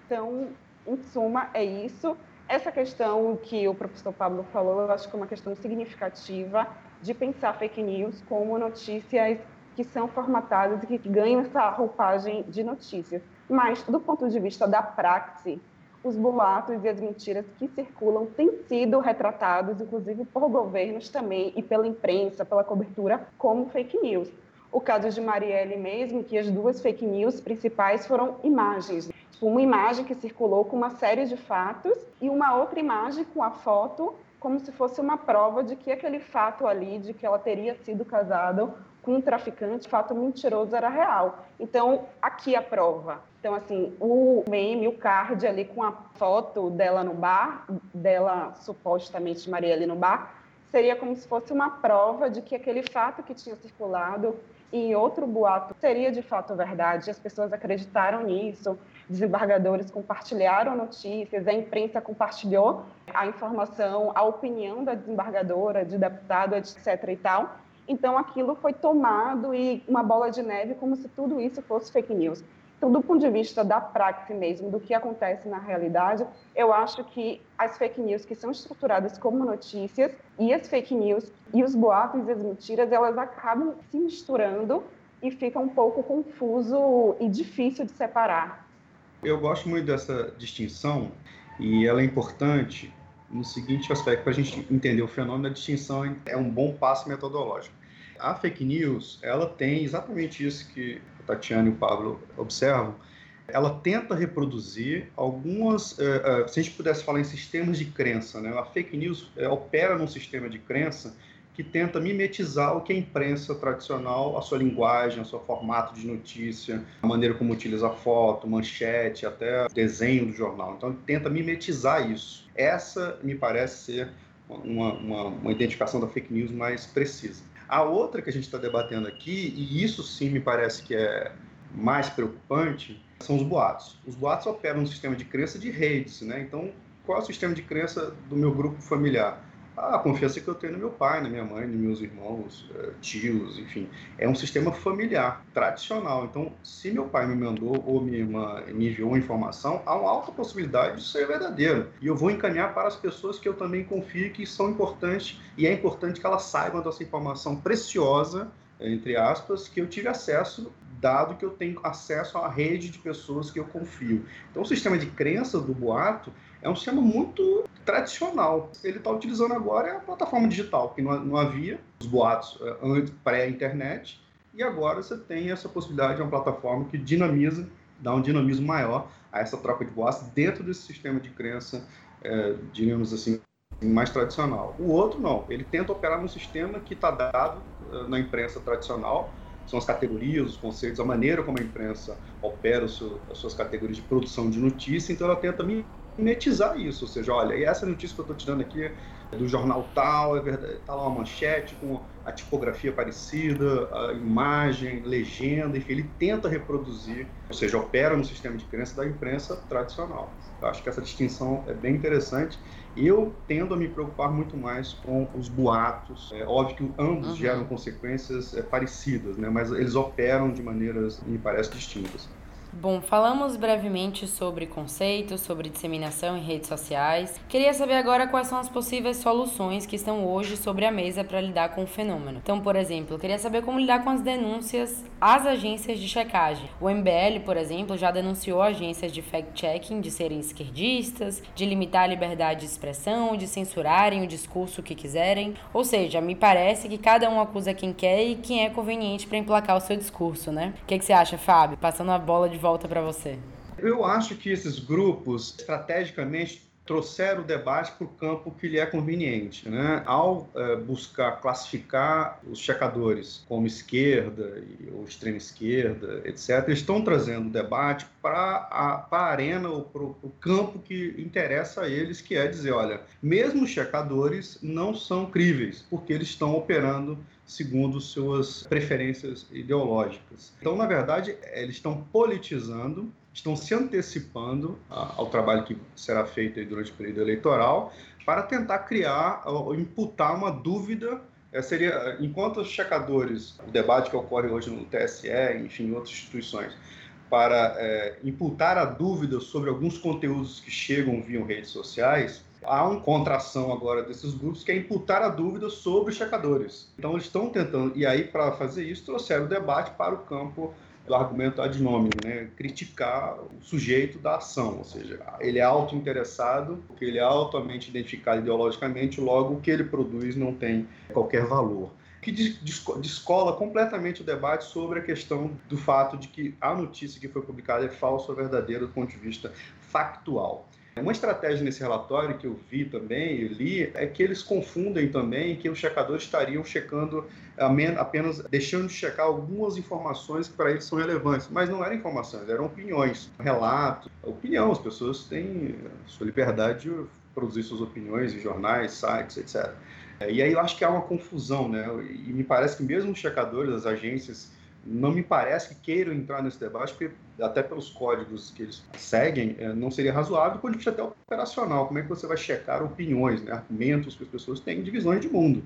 Então, em suma, é isso. Essa questão que o professor Pablo falou, eu acho que é uma questão significativa de pensar fake news como notícias que são formatadas e que ganham essa roupagem de notícias. Mas, do ponto de vista da praxe, os boatos e as mentiras que circulam têm sido retratados, inclusive por governos também e pela imprensa, pela cobertura, como fake news. O caso de Marielle mesmo, que as duas fake news principais foram imagens. Uma imagem que circulou com uma série de fatos e uma outra imagem com a foto como se fosse uma prova de que aquele fato ali, de que ela teria sido casada com um traficante, fato mentiroso era real. Então, aqui a prova. Então, assim, o meme, o card ali com a foto dela no bar, dela supostamente Marielle no bar, seria como se fosse uma prova de que aquele fato que tinha circulado em outro boato seria de fato verdade. As pessoas acreditaram nisso, desembargadores compartilharam notícias, a imprensa compartilhou a informação, a opinião da desembargadora, de deputado, etc. e tal. Então, aquilo foi tomado e uma bola de neve, como se tudo isso fosse fake news. Então, do ponto de vista da prática mesmo, do que acontece na realidade, eu acho que as fake news que são estruturadas como notícias e as fake news e os boatos e as mentiras, elas acabam se misturando e fica um pouco confuso e difícil de separar. Eu gosto muito dessa distinção e ela é importante no seguinte aspecto, para a gente entender o fenômeno, a distinção é um bom passo metodológico a fake news, ela tem exatamente isso que a Tatiana e o Pablo observam. Ela tenta reproduzir algumas, uh, uh, se a gente pudesse falar em sistemas de crença, né? A fake news uh, opera num sistema de crença que tenta mimetizar o que a imprensa tradicional, a sua linguagem, o seu formato de notícia, a maneira como utiliza foto, manchete, até desenho do jornal. Então, tenta mimetizar isso. Essa me parece ser uma, uma, uma identificação da fake news mais precisa. A outra que a gente está debatendo aqui, e isso sim me parece que é mais preocupante, são os boatos. Os boatos operam no sistema de crença de redes, né? Então, qual é o sistema de crença do meu grupo familiar? A confiança que eu tenho no meu pai, na minha mãe, nos meus irmãos, eh, tios, enfim. É um sistema familiar, tradicional. Então, se meu pai me mandou ou me enviou informação, há uma alta possibilidade de ser verdadeiro. E eu vou encaminhar para as pessoas que eu também confio que são importantes e é importante que elas saibam dessa informação preciosa, entre aspas, que eu tive acesso dado que eu tenho acesso uma rede de pessoas que eu confio. Então, o sistema de crença do boato é um sistema muito tradicional. Ele está utilizando agora a plataforma digital, que não, havia os boatos eh, antes, pré-internet, e agora você tem essa possibilidade de uma plataforma que dinamiza, dá um dinamismo maior a essa troca de boatos dentro desse sistema de crença, é, assim, mais tradicional. O outro não, ele tenta operar num sistema que está dado uh, na imprensa tradicional, são as categorias, os conceitos, a maneira como a imprensa opera seu, as suas categorias de produção de notícia, então ela tenta mimetizar isso, ou seja, olha, e essa notícia que eu estou tirando aqui é do jornal tal, é verdade, tá lá uma manchete com a tipografia parecida, a imagem, legenda, enfim, ele tenta reproduzir, ou seja, opera no sistema de crença da imprensa tradicional. Eu acho que essa distinção é bem interessante. Eu tendo a me preocupar muito mais com os boatos. É óbvio que ambos uhum. geram consequências é, parecidas, né? mas eles operam de maneiras, me parece, distintas. Bom, falamos brevemente sobre conceitos, sobre disseminação em redes sociais. Queria saber agora quais são as possíveis soluções que estão hoje sobre a mesa para lidar com o fenômeno. Então, por exemplo, queria saber como lidar com as denúncias às agências de checagem. O MBL, por exemplo, já denunciou agências de fact-checking de serem esquerdistas, de limitar a liberdade de expressão, de censurarem o discurso que quiserem. Ou seja, me parece que cada um acusa quem quer e quem é conveniente para emplacar o seu discurso, né? O que, que você acha, Fábio? Passando a bola de volta para você. Eu acho que esses grupos, estrategicamente, trouxeram o debate para o campo que lhe é conveniente. Né? Ao é, buscar classificar os checadores como esquerda ou extrema esquerda, etc., eles estão trazendo o debate para a, a arena ou para o campo que interessa a eles, que é dizer, olha, mesmo os checadores não são críveis, porque eles estão operando segundo suas preferências ideológicas. Então, na verdade, eles estão politizando, estão se antecipando ao trabalho que será feito durante o período eleitoral para tentar criar ou imputar uma dúvida é, seria, enquanto os checadores, o debate que ocorre hoje no TSE, enfim, em outras instituições, para é, imputar a dúvida sobre alguns conteúdos que chegam via redes sociais, há uma contração agora desses grupos que é imputar a dúvida sobre os checadores. Então eles estão tentando, e aí para fazer isso trouxeram o debate para o campo do argumento ad nominem, né? criticar o sujeito da ação, ou seja, ele é auto-interessado, ele é altamente identificado ideologicamente, logo o que ele produz não tem qualquer valor que descola completamente o debate sobre a questão do fato de que a notícia que foi publicada é falsa ou verdadeira do ponto de vista factual. Uma estratégia nesse relatório que eu vi também, eu li, é que eles confundem também que os checadores estariam checando apenas deixando de checar algumas informações que para eles são relevantes, mas não eram informações, eram opiniões, relatos, opinião. As pessoas têm sua liberdade de produzir suas opiniões em jornais, sites, etc. E aí eu acho que há uma confusão, né? E me parece que mesmo os checadores, as agências não me parece que queiram entrar nesse debate, porque até pelos códigos que eles seguem, é, não seria razoável, a gente até operacional. Como é que você vai checar opiniões, né, argumentos que as pessoas têm, divisões de mundo?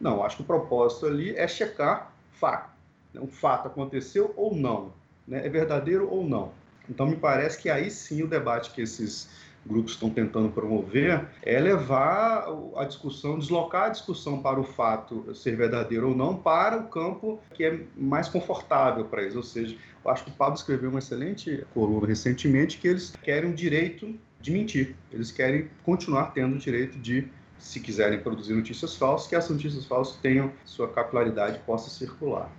Não, acho que o propósito ali é checar fato. Né, o fato aconteceu ou não, né, é verdadeiro ou não. Então, me parece que aí sim o debate que esses grupos estão tentando promover é levar a discussão, deslocar a discussão para o fato ser verdadeiro ou não para o campo que é mais confortável para eles. Ou seja, eu acho que o Pablo escreveu uma excelente coluna recentemente que eles querem o direito de mentir. Eles querem continuar tendo o direito de se quiserem produzir notícias falsas, que as notícias falsas tenham sua capilaridade possa circular.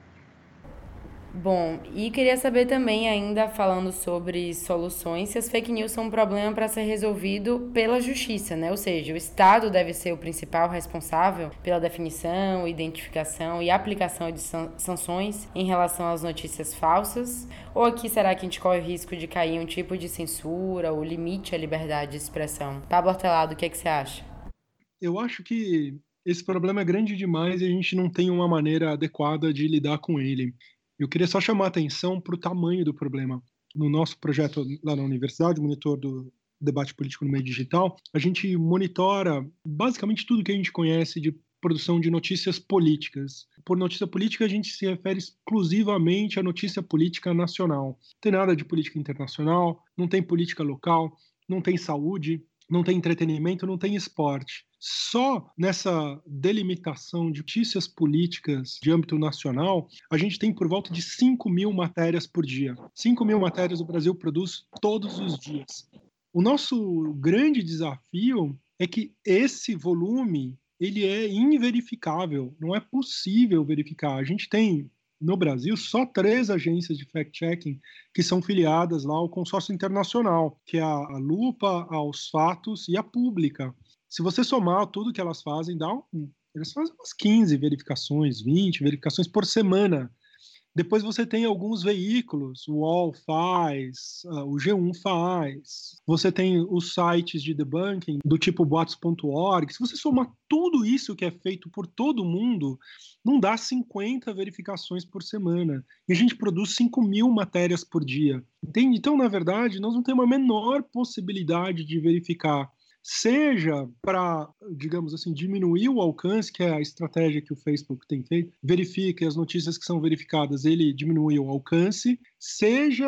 Bom, e queria saber também, ainda falando sobre soluções, se as fake news são um problema para ser resolvido pela justiça, né? Ou seja, o Estado deve ser o principal responsável pela definição, identificação e aplicação de sanções em relação às notícias falsas? Ou aqui será que a gente corre o risco de cair um tipo de censura ou limite à liberdade de expressão? Pablo Hortelado, o que, é que você acha? Eu acho que esse problema é grande demais e a gente não tem uma maneira adequada de lidar com ele. Eu queria só chamar a atenção para o tamanho do problema. No nosso projeto lá na universidade, monitor do debate político no meio digital, a gente monitora basicamente tudo que a gente conhece de produção de notícias políticas. Por notícia política, a gente se refere exclusivamente à notícia política nacional. Não tem nada de política internacional, não tem política local, não tem saúde, não tem entretenimento, não tem esporte. Só nessa delimitação de notícias políticas de âmbito nacional, a gente tem por volta de 5 mil matérias por dia. 5 mil matérias o Brasil produz todos os dias. O nosso grande desafio é que esse volume ele é inverificável, não é possível verificar. A gente tem no Brasil só três agências de fact-checking que são filiadas lá ao consórcio internacional, que é a Lupa, aos Fatos e a Pública. Se você somar tudo que elas fazem, dá um, elas fazem umas 15 verificações, 20 verificações por semana. Depois você tem alguns veículos, o UOL faz, uh, o G1 faz, você tem os sites de debunking do tipo bots.org. Se você somar tudo isso que é feito por todo mundo, não dá 50 verificações por semana. E a gente produz 5 mil matérias por dia. Entende? Então, na verdade, nós não temos a menor possibilidade de verificar seja para, digamos assim, diminuir o alcance, que é a estratégia que o Facebook tem feito, verifique as notícias que são verificadas, ele diminui o alcance, seja,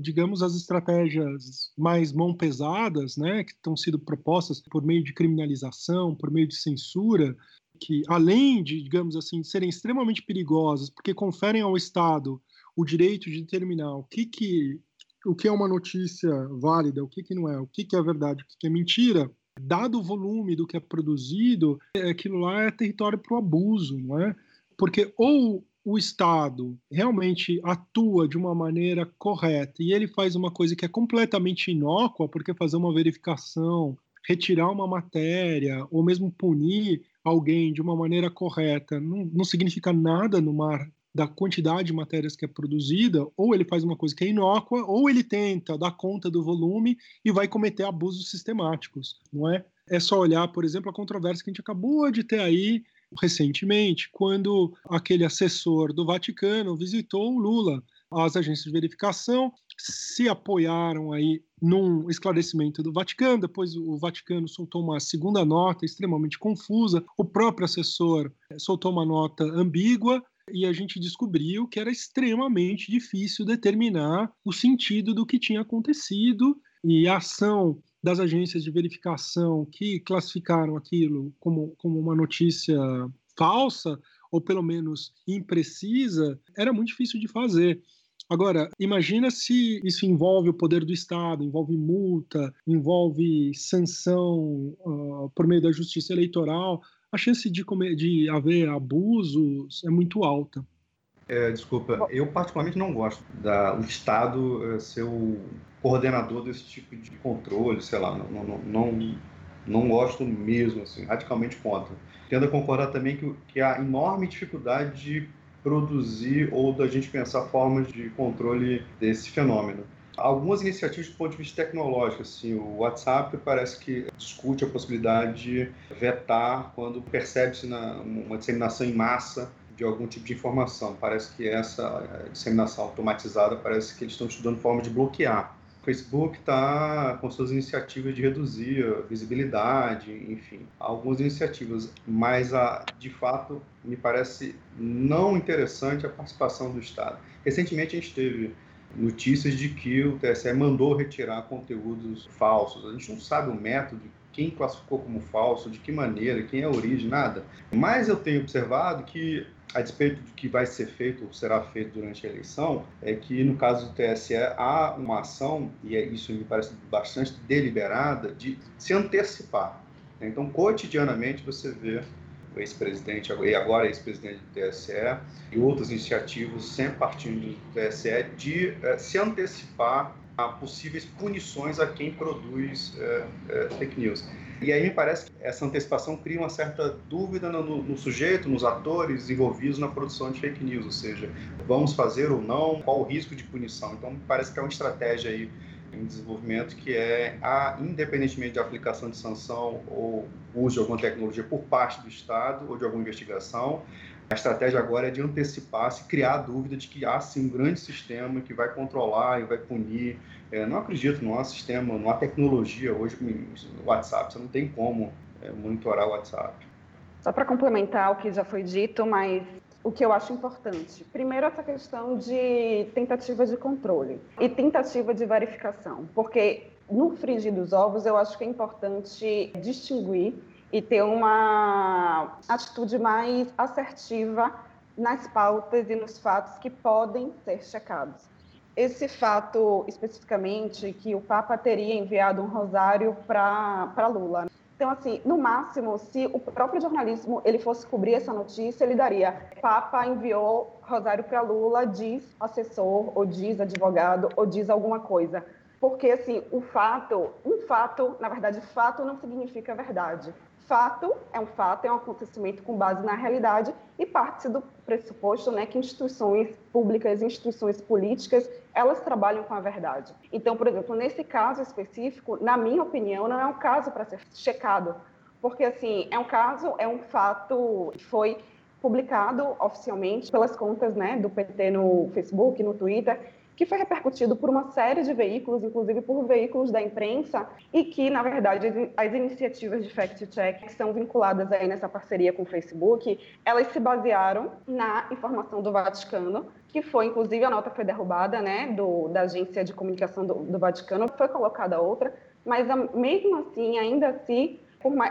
digamos, as estratégias mais mão pesadas, né, que estão sendo propostas por meio de criminalização, por meio de censura, que além de, digamos assim, serem extremamente perigosas, porque conferem ao Estado o direito de determinar o que, que o que é uma notícia válida, o que, que não é, o que, que é verdade, o que, que é mentira, dado o volume do que é produzido, aquilo lá é território para o abuso, não é? Porque ou o Estado realmente atua de uma maneira correta e ele faz uma coisa que é completamente inócua, porque fazer uma verificação, retirar uma matéria ou mesmo punir alguém de uma maneira correta não, não significa nada no mar da quantidade de matérias que é produzida, ou ele faz uma coisa que é inócua, ou ele tenta dar conta do volume e vai cometer abusos sistemáticos, não é? É só olhar, por exemplo, a controvérsia que a gente acabou de ter aí recentemente, quando aquele assessor do Vaticano visitou o Lula. As agências de verificação se apoiaram aí num esclarecimento do Vaticano, depois o Vaticano soltou uma segunda nota extremamente confusa, o próprio assessor soltou uma nota ambígua, e a gente descobriu que era extremamente difícil determinar o sentido do que tinha acontecido e a ação das agências de verificação que classificaram aquilo como, como uma notícia falsa ou pelo menos imprecisa era muito difícil de fazer. Agora, imagina se isso envolve o poder do Estado, envolve multa, envolve sanção uh, por meio da justiça eleitoral a chance de, comer, de haver abusos é muito alta. É, desculpa, eu particularmente não gosto do Estado é, ser o coordenador desse tipo de controle, sei lá, não, não, não, não gosto mesmo, assim, radicalmente contra. Tendo a concordar também que, que há enorme dificuldade de produzir ou da gente pensar formas de controle desse fenômeno algumas iniciativas do ponto de vista tecnológico. Assim, o WhatsApp parece que discute a possibilidade de vetar quando percebe-se uma disseminação em massa de algum tipo de informação. Parece que essa disseminação automatizada, parece que eles estão estudando forma de bloquear. O Facebook está com suas iniciativas de reduzir a visibilidade, enfim, algumas iniciativas, mas a, de fato me parece não interessante a participação do Estado. Recentemente a gente teve notícias de que o TSE mandou retirar conteúdos falsos. A gente não sabe o método, quem classificou como falso, de que maneira, quem é a origem, nada. Mas eu tenho observado que, a despeito do que vai ser feito ou será feito durante a eleição, é que no caso do TSE há uma ação, e é isso me parece bastante deliberada, de se antecipar. Então, cotidianamente, você vê ex-presidente e agora ex-presidente do TSE, e outras iniciativas, sempre partindo do TSE, de eh, se antecipar a possíveis punições a quem produz eh, eh, fake news. E aí me parece que essa antecipação cria uma certa dúvida no, no, sujeito, nos atores envolvidos na produção de fake news, ou seja, vamos fazer ou não, qual o risco de punição. Então me parece que é uma estratégia aí em desenvolvimento que é, a, independentemente de aplicação de sanção ou uso de alguma tecnologia por parte do Estado ou de alguma investigação, a estratégia agora é de antecipar, se criar a dúvida de que há sim um grande sistema que vai controlar e vai punir. É, não acredito, não há sistema, não há tecnologia hoje no WhatsApp, você não tem como é, monitorar o WhatsApp. Só para complementar o que já foi dito, mas o que eu acho importante. Primeiro, essa questão de tentativa de controle e tentativa de verificação, porque no frigir dos ovos eu acho que é importante distinguir e ter uma atitude mais assertiva nas pautas e nos fatos que podem ser checados. Esse fato especificamente que o Papa teria enviado um rosário para Lula. Então, assim, no máximo, se o próprio jornalismo ele fosse cobrir essa notícia, ele daria: Papa enviou Rosário para Lula, diz assessor, ou diz advogado, ou diz alguma coisa. Porque, assim, o fato, um fato, na verdade, fato não significa verdade. Fato é um fato, é um acontecimento com base na realidade e parte do pressuposto né, que instituições públicas, instituições políticas, elas trabalham com a verdade. Então, por exemplo, nesse caso específico, na minha opinião, não é um caso para ser checado, porque assim é um caso, é um fato que foi publicado oficialmente pelas contas né, do PT no Facebook, no Twitter, que foi repercutido por uma série de veículos, inclusive por veículos da imprensa, e que, na verdade, as iniciativas de fact-check que são vinculadas aí nessa parceria com o Facebook, elas se basearam na informação do Vaticano, que foi, inclusive, a nota foi derrubada, né, do, da agência de comunicação do, do Vaticano, foi colocada outra, mas mesmo assim, ainda assim,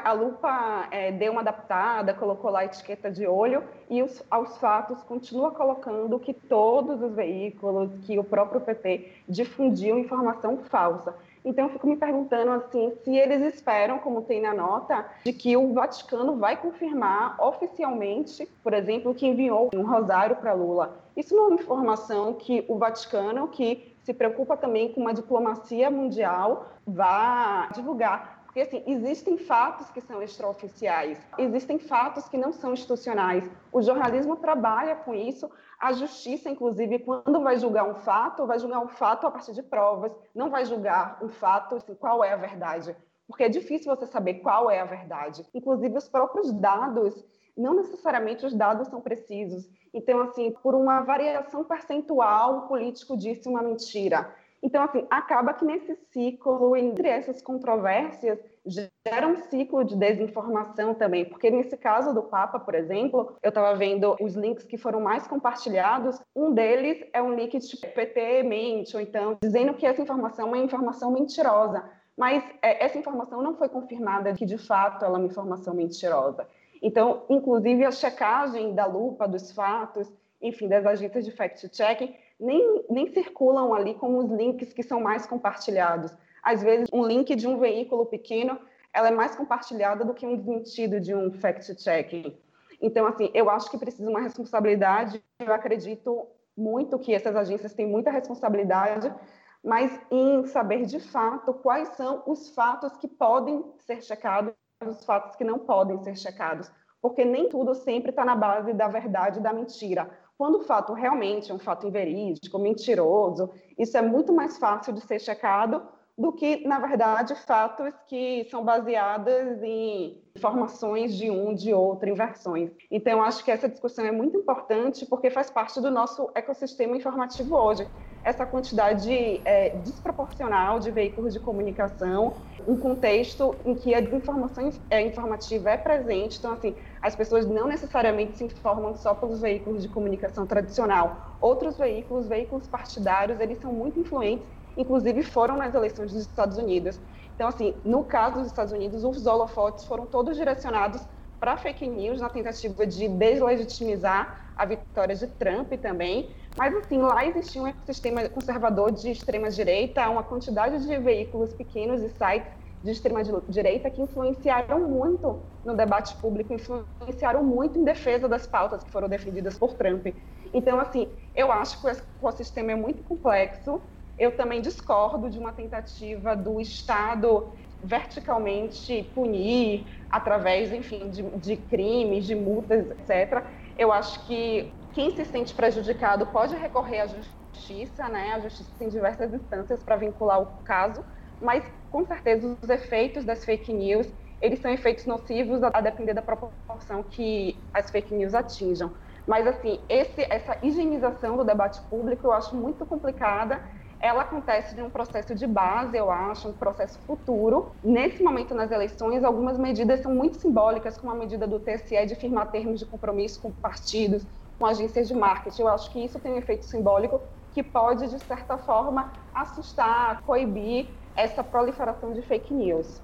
a lupa é, deu uma adaptada, colocou lá a etiqueta de olho e os, aos fatos continua colocando que todos os veículos, que o próprio PT difundiu informação falsa. Então, eu fico me perguntando assim, se eles esperam, como tem na nota, de que o Vaticano vai confirmar oficialmente, por exemplo, que enviou um rosário para Lula. Isso não é uma informação que o Vaticano, que se preocupa também com uma diplomacia mundial, vá divulgar. Porque, assim, existem fatos que são extraoficiais, existem fatos que não são institucionais. O jornalismo trabalha com isso. A justiça, inclusive, quando vai julgar um fato, vai julgar um fato a partir de provas, não vai julgar um fato, assim, qual é a verdade. Porque é difícil você saber qual é a verdade. Inclusive, os próprios dados, não necessariamente os dados são precisos. Então, assim, por uma variação percentual, o político disse uma mentira. Então, assim, acaba que nesse ciclo, entre essas controvérsias, gera um ciclo de desinformação também, porque nesse caso do Papa, por exemplo, eu estava vendo os links que foram mais compartilhados, um deles é um link tipo PT mente, ou então dizendo que essa informação é uma informação mentirosa, mas é, essa informação não foi confirmada que de fato ela é uma informação mentirosa. Então, inclusive a checagem da lupa dos fatos, enfim, das agências de fact-checking, nem, nem circulam ali como os links que são mais compartilhados. Às vezes, um link de um veículo pequeno ela é mais compartilhada do que um desmentido de um fact-checking. Então, assim, eu acho que precisa uma responsabilidade. Eu acredito muito que essas agências têm muita responsabilidade, mas em saber de fato quais são os fatos que podem ser checados e os fatos que não podem ser checados, porque nem tudo sempre está na base da verdade e da mentira. Quando o fato realmente é um fato inverídico, mentiroso, isso é muito mais fácil de ser checado do que, na verdade, fatos que são baseados em informações de um, de outro, em versões. Então, acho que essa discussão é muito importante porque faz parte do nosso ecossistema informativo hoje. Essa quantidade é, desproporcional de veículos de comunicação, um contexto em que a desinformação é, informativa é presente. Então, assim, as pessoas não necessariamente se informam só pelos veículos de comunicação tradicional. Outros veículos, veículos partidários, eles são muito influentes inclusive foram nas eleições dos Estados Unidos. Então, assim, no caso dos Estados Unidos, os holofotes foram todos direcionados para fake news, na tentativa de deslegitimizar a vitória de Trump também. Mas, assim, lá existia um ecossistema conservador de extrema-direita, uma quantidade de veículos pequenos e sites de extrema-direita que influenciaram muito no debate público, influenciaram muito em defesa das pautas que foram defendidas por Trump. Então, assim, eu acho que o ecossistema é muito complexo, eu também discordo de uma tentativa do Estado verticalmente punir através, enfim, de, de crimes, de multas, etc. Eu acho que quem se sente prejudicado pode recorrer à justiça, né? A justiça tem diversas instâncias para vincular o caso, mas com certeza os efeitos das fake news eles são efeitos nocivos a depender da proporção que as fake news atinjam. Mas assim, esse, essa higienização do debate público eu acho muito complicada ela acontece de um processo de base, eu acho, um processo futuro. Nesse momento nas eleições, algumas medidas são muito simbólicas, como a medida do TSE de firmar termos de compromisso com partidos, com agências de marketing. Eu acho que isso tem um efeito simbólico que pode, de certa forma, assustar, coibir essa proliferação de fake news.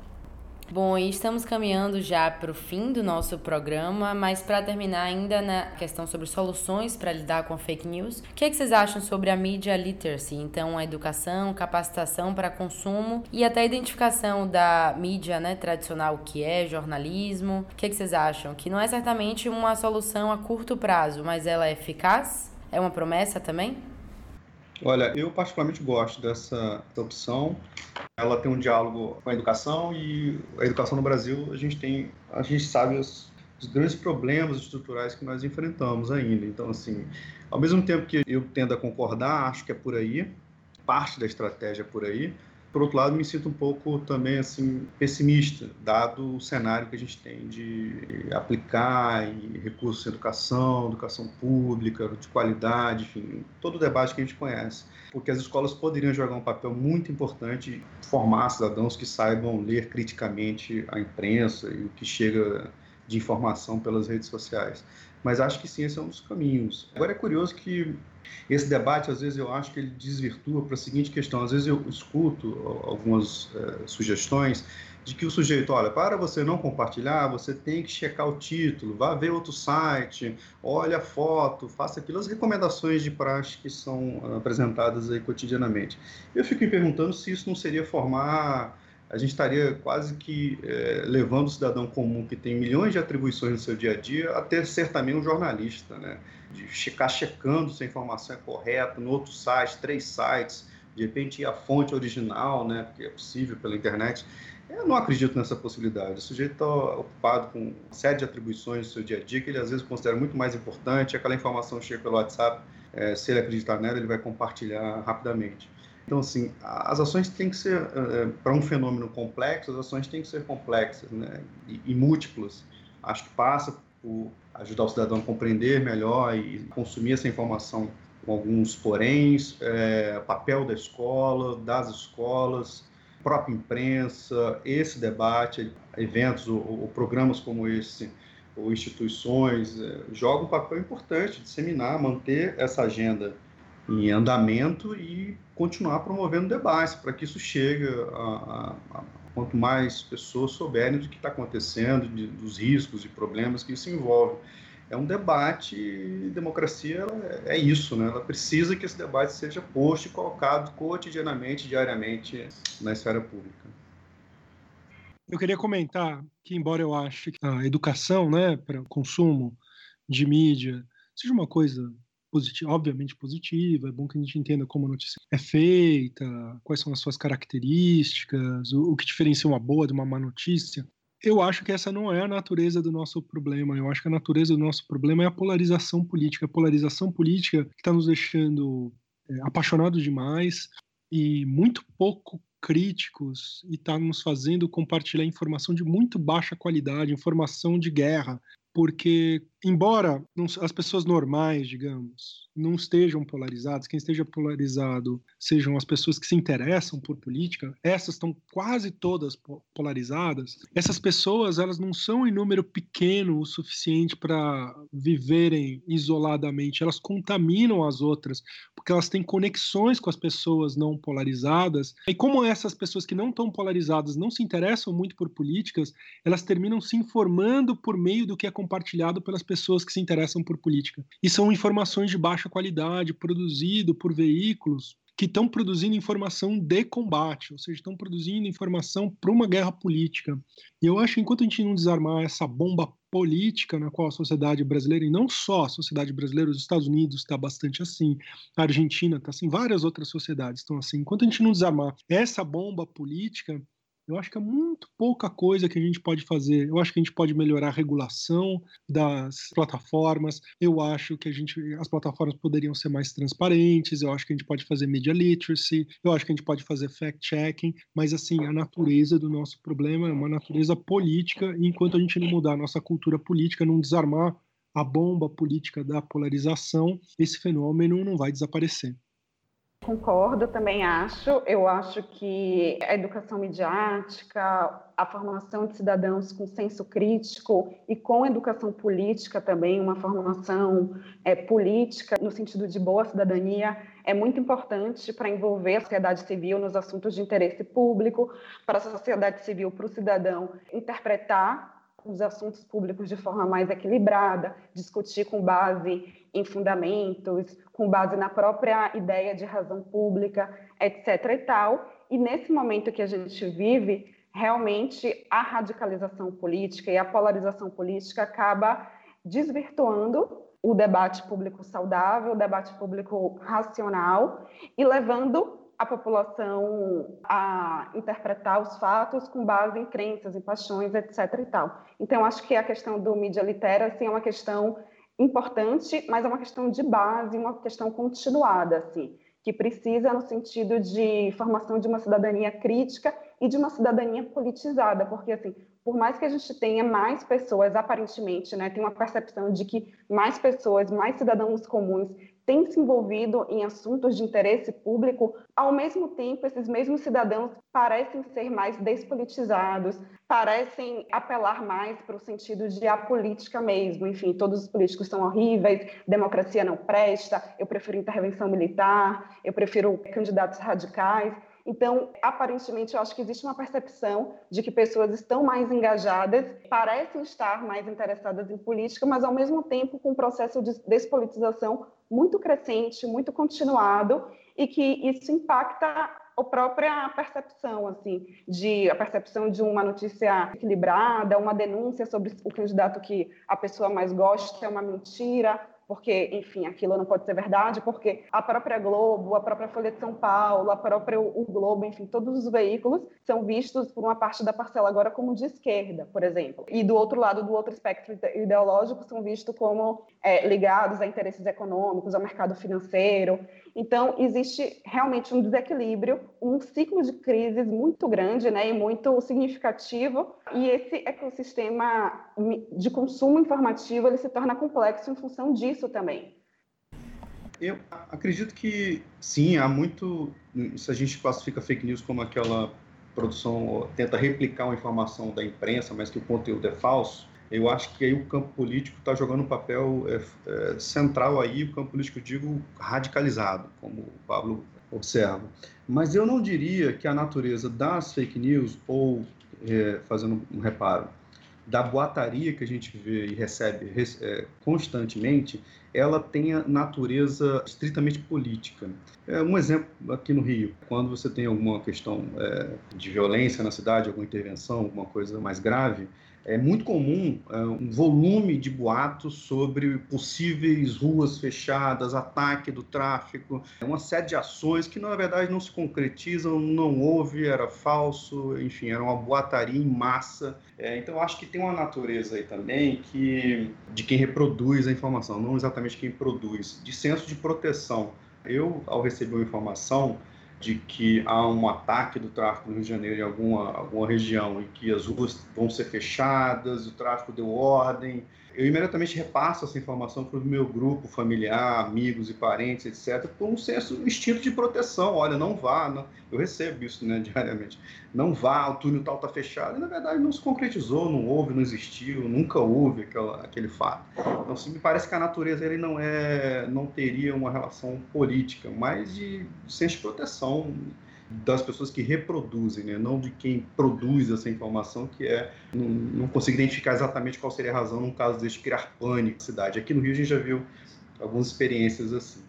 Bom, e estamos caminhando já para o fim do nosso programa, mas para terminar ainda na questão sobre soluções para lidar com fake news, o que, é que vocês acham sobre a media literacy? Então, a educação, capacitação para consumo e até a identificação da mídia né, tradicional que é jornalismo. O que, é que vocês acham? Que não é certamente uma solução a curto prazo, mas ela é eficaz? É uma promessa também? Olha, eu particularmente gosto dessa, dessa opção. Ela tem um diálogo com a educação e a educação no Brasil a gente tem, a gente sabe os, os grandes problemas estruturais que nós enfrentamos ainda. Então, assim, ao mesmo tempo que eu tendo a concordar, acho que é por aí, parte da estratégia é por aí, Por outro lado, me sinto um pouco também assim pessimista, dado o cenário que a gente tem de aplicar em recursos de educação, educação pública, de qualidade, enfim, todo o debate que a gente conhece. Porque as escolas poderiam jogar um papel muito importante formar cidadãos que saibam ler criticamente a imprensa e o que chega de informação pelas redes sociais. Mas acho que sim, esse é um dos caminhos. Agora é curioso que esse debate, às vezes, eu acho que ele desvirtua para a seguinte questão. Às vezes eu escuto algumas é, sugestões de que o sujeito, olha, para você não compartilhar, você tem que checar o título, vá ver outro site, olha a foto, faça aquilo, as recomendações de praxe que são apresentadas aí cotidianamente. Eu fico me perguntando se isso não seria formar a gente estaria quase que é, levando o cidadão comum que tem milhões de atribuições no seu dia a dia a ter ser também um jornalista, né? De ficar checando se a informação é correta no outro site, três sites, de repente à fonte original, né? Porque é possível pela internet. Eu não acredito nessa possibilidade. O sujeito está ocupado com uma série de atribuições no seu dia a dia que ele às vezes considera muito mais importante. Aquela informação chega pelo WhatsApp, é, se ele acreditar nela, ele vai compartilhar rapidamente. Então, assim, as ações têm que ser, é, para um fenômeno complexo, as ações têm que ser complexas né, e, e, múltiplas. Acho que passa por ajudar o cidadão a compreender melhor e consumir essa informação com alguns poréns, é, papel da escola, das escolas, própria imprensa, esse debate, eventos ou, ou programas como esse, ou instituições, é, jogam um papel importante, disseminar, manter essa agenda em andamento e continuar promovendo debates para que isso chegue a, a, a, quanto mais pessoas souberem do que está acontecendo, de, dos riscos e problemas que isso envolve. É um debate, e democracia é, é isso, né? Ela precisa que esse debate seja posto e colocado cotidianamente, diariamente na esfera pública. Eu queria comentar que, embora eu ache que a educação, né, para o consumo de mídia, seja uma coisa positiva, obviamente positiva, é bom que a gente entenda como a notícia é feita, quais são as suas características, o, o que diferencia uma boa de uma má notícia. Eu acho que essa não é a natureza do nosso problema. Eu acho que a natureza do nosso problema é a polarização política. A polarização política que está nos deixando é, apaixonados demais e muito pouco críticos e está nos fazendo compartilhar informação de muito baixa qualidade, informação de guerra, porque embora as pessoas normais, digamos, não estejam polarizadas, quem esteja polarizado sejam as pessoas que se interessam por política, essas estão quase todas polarizadas. Essas pessoas, elas não são em número pequeno o suficiente para viverem isoladamente, elas contaminam as outras, porque elas têm conexões com as pessoas não polarizadas. E como essas pessoas que não estão polarizadas não se interessam muito por políticas, elas terminam se informando por meio do que é compartilhado pelas pessoas que se interessam por política. E são informações de baixa qualidade, produzido por veículos que estão produzindo informação de combate, ou seja, estão produzindo informação para uma guerra política. E eu acho que enquanto a gente não desarmar essa bomba política na qual a sociedade brasileira, e não só a sociedade brasileira, os Estados Unidos está bastante assim, a Argentina está assim, várias outras sociedades estão assim. Enquanto a gente não desarmar essa bomba política, eu acho que é muito pouca coisa que a gente pode fazer. Eu acho que a gente pode melhorar a regulação das plataformas. Eu acho que a gente, as plataformas poderiam ser mais transparentes. Eu acho que a gente pode fazer media literacy. Eu acho que a gente pode fazer fact-checking. Mas assim, a natureza do nosso problema é uma natureza política. E enquanto a gente não mudar a nossa cultura política, não desarmar a bomba política da polarização, esse fenômeno não vai desaparecer. Concordo, também acho. Eu acho que a educação midiática, a formação de cidadãos com senso crítico e com educação política também, uma formação é, política no sentido de boa cidadania, é muito importante para envolver a sociedade civil nos assuntos de interesse público, para a sociedade civil, para o cidadão interpretar os assuntos públicos de forma mais equilibrada, discutir com base em fundamentos, com base na própria ideia de razão pública, etc. e tal. E nesse momento que a gente vive, realmente a radicalização política e a polarização política acaba desvirtuando o debate público saudável, o debate público racional e levando a população a interpretar os fatos com base em crenças, em paixões, etc. e tal. Então, acho que a questão do media literacy é uma questão importante, mas é uma questão de base, uma questão continuada, assim. que precisa no sentido de formação de uma cidadania crítica e de uma cidadania politizada, porque assim, por mais que a gente tenha mais pessoas, aparentemente, né, tem uma percepção de que mais pessoas, mais cidadãos comuns têm se envolvido em assuntos de interesse público, ao mesmo tempo, esses mesmos cidadãos parecem ser mais despolitizados, parecem apelar mais para o sentido de a política mesmo. Enfim, todos os políticos são horríveis, democracia não presta, eu prefiro intervenção militar, eu prefiro candidatos radicais. Então, aparentemente, eu acho que existe uma percepção de que pessoas estão mais engajadas, parecem estar mais interessadas em política, mas ao mesmo tempo com um processo de despolitização muito crescente, muito continuado, e que isso impacta a própria percepção, assim, de a percepção de uma notícia equilibrada, uma denúncia sobre o candidato que a pessoa mais gosta é uma mentira, porque, enfim, aquilo não pode ser verdade, porque a própria Globo, a própria Folha de São Paulo, a própria o Globo, enfim, todos os veículos são vistos por uma parte da parcela agora como de esquerda, por exemplo. E do outro lado, do outro espectro ideológico, são vistos como é, ligados a interesses econômicos, ao mercado financeiro. Então, existe realmente um desequilíbrio, um ciclo de crises muito grande né, e muito significativo, e esse ecossistema de consumo informativo ele se torna complexo em função disso também. Eu acredito que sim, há muito. Se a gente classifica fake news como aquela produção, tenta replicar uma informação da imprensa, mas que o conteúdo é falso, eu acho que aí o campo político está jogando um papel é, é, central aí, o campo político, digo, radicalizado, como o Pablo observa. Mas eu não diria que a natureza das fake news, ou, é, fazendo um reparo, da boataria que a gente vê e recebe é, constantemente, ela tenha natureza estritamente política. É, um exemplo aqui no Rio, quando você tem alguma questão é, de violência na cidade, alguma intervenção, alguma coisa mais grave, é muito comum é, um volume de boatos sobre possíveis ruas fechadas, ataque do tráfico, uma série de ações que na verdade não se concretizam, não houve, era falso, enfim, era uma boataria em massa. É, então acho que tem uma natureza aí também que de quem reproduz a informação, não exatamente quem produz, de senso de proteção. Eu, ao receber uma informação, de que há um ataque do tráfico no Rio de Janeiro em alguma, alguma região e que as ruas vão ser fechadas, o tráfico deu ordem, eu imediatamente repasso essa informação para o meu grupo familiar, amigos e parentes, etc., por um senso, um instinto de proteção. Olha, não vá, não. eu recebo isso né, [LAUGHS] diariamente. Não vá, o túnel tal está fechado. E, na verdade, não se concretizou, não houve, não existiu, nunca houve aquela, aquele fato. Então, assim, me parece que a natureza ele não, é, não teria uma relação política, mas de, de senso de proteção das pessoas que reproduzem, né? não de quem produz essa informação, que é não, não consigo identificar exatamente qual seria a razão num caso deste criar pânico na cidade. Aqui no Rio a gente já viu algumas experiências assim.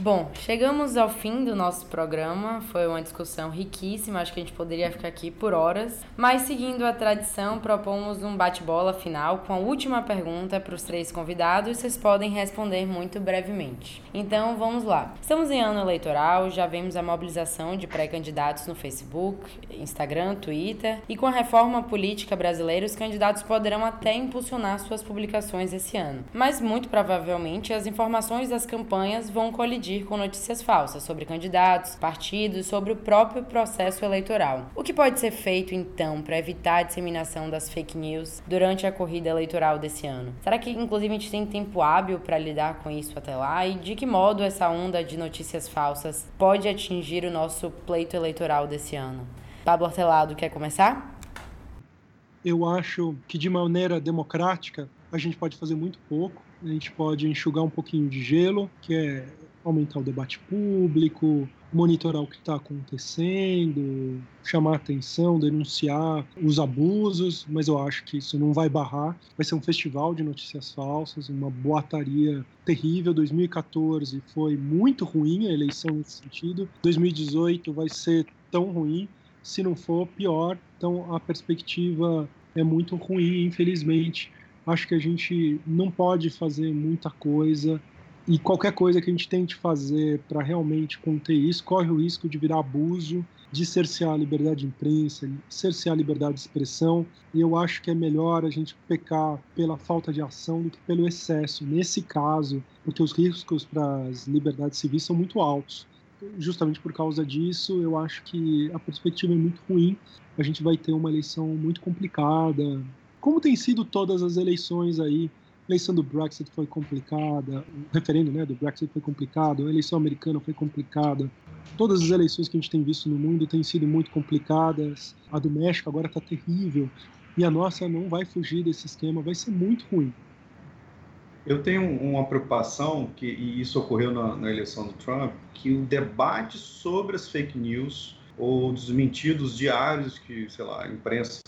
Bom, chegamos ao fim do nosso programa. Foi uma discussão riquíssima, acho que a gente poderia ficar aqui por horas. Mas, seguindo a tradição, propomos um bate-bola final com a última pergunta para os três convidados. Vocês podem responder muito brevemente. Então, vamos lá. Estamos em ano eleitoral, já vemos a mobilização de pré-candidatos no Facebook, Instagram, Twitter. E com a reforma política brasileira, os candidatos poderão até impulsionar suas publicações esse ano. Mas, muito provavelmente, as informações das campanhas vão colidir com notícias falsas sobre candidatos, partidos, sobre o próprio processo eleitoral. O que pode ser feito então para evitar a disseminação das fake news durante a corrida eleitoral desse ano? Será que inclusive a gente tem tempo hábil para lidar com isso até lá? E de que modo essa onda de notícias falsas pode atingir o nosso pleito eleitoral desse ano? Pablo Hortelado, quer começar? Eu acho que de maneira democrática a gente pode fazer muito pouco. A gente pode enxugar um pouquinho de gelo, que é aumentar o debate público, monitorar o que está acontecendo, chamar atenção, denunciar os abusos, mas eu acho que isso não vai barrar. Vai ser um festival de notícias falsas, uma boataria terrível. 2014 foi muito ruim a eleição nesse sentido. 2018 vai ser tão ruim, se não for pior. Então a perspectiva é muito ruim, infelizmente. Acho que a gente não pode fazer muita coisa e qualquer coisa que a gente tente fazer para realmente conter isso corre o risco de virar abuso de cercear a liberdade de imprensa, cercear a liberdade de expressão, e eu acho que é melhor a gente pecar pela falta de ação do que pelo excesso, nesse caso, porque os riscos para as liberdades civis são muito altos. Justamente por causa disso, eu acho que a perspectiva é muito ruim. A gente vai ter uma eleição muito complicada, como tem sido todas as eleições aí eleição do Brexit foi complicada, o referendo né, do Brexit foi complicado, a eleição americana foi complicada. Todas as eleições que a gente tem visto no mundo têm sido muito complicadas. A do México agora está terrível. E a nossa não vai fugir desse esquema, vai ser muito ruim. Eu tenho uma preocupação, que, e isso ocorreu na, na eleição do Trump, que o debate sobre as fake news ou desmentidos diários que, sei lá, a imprensa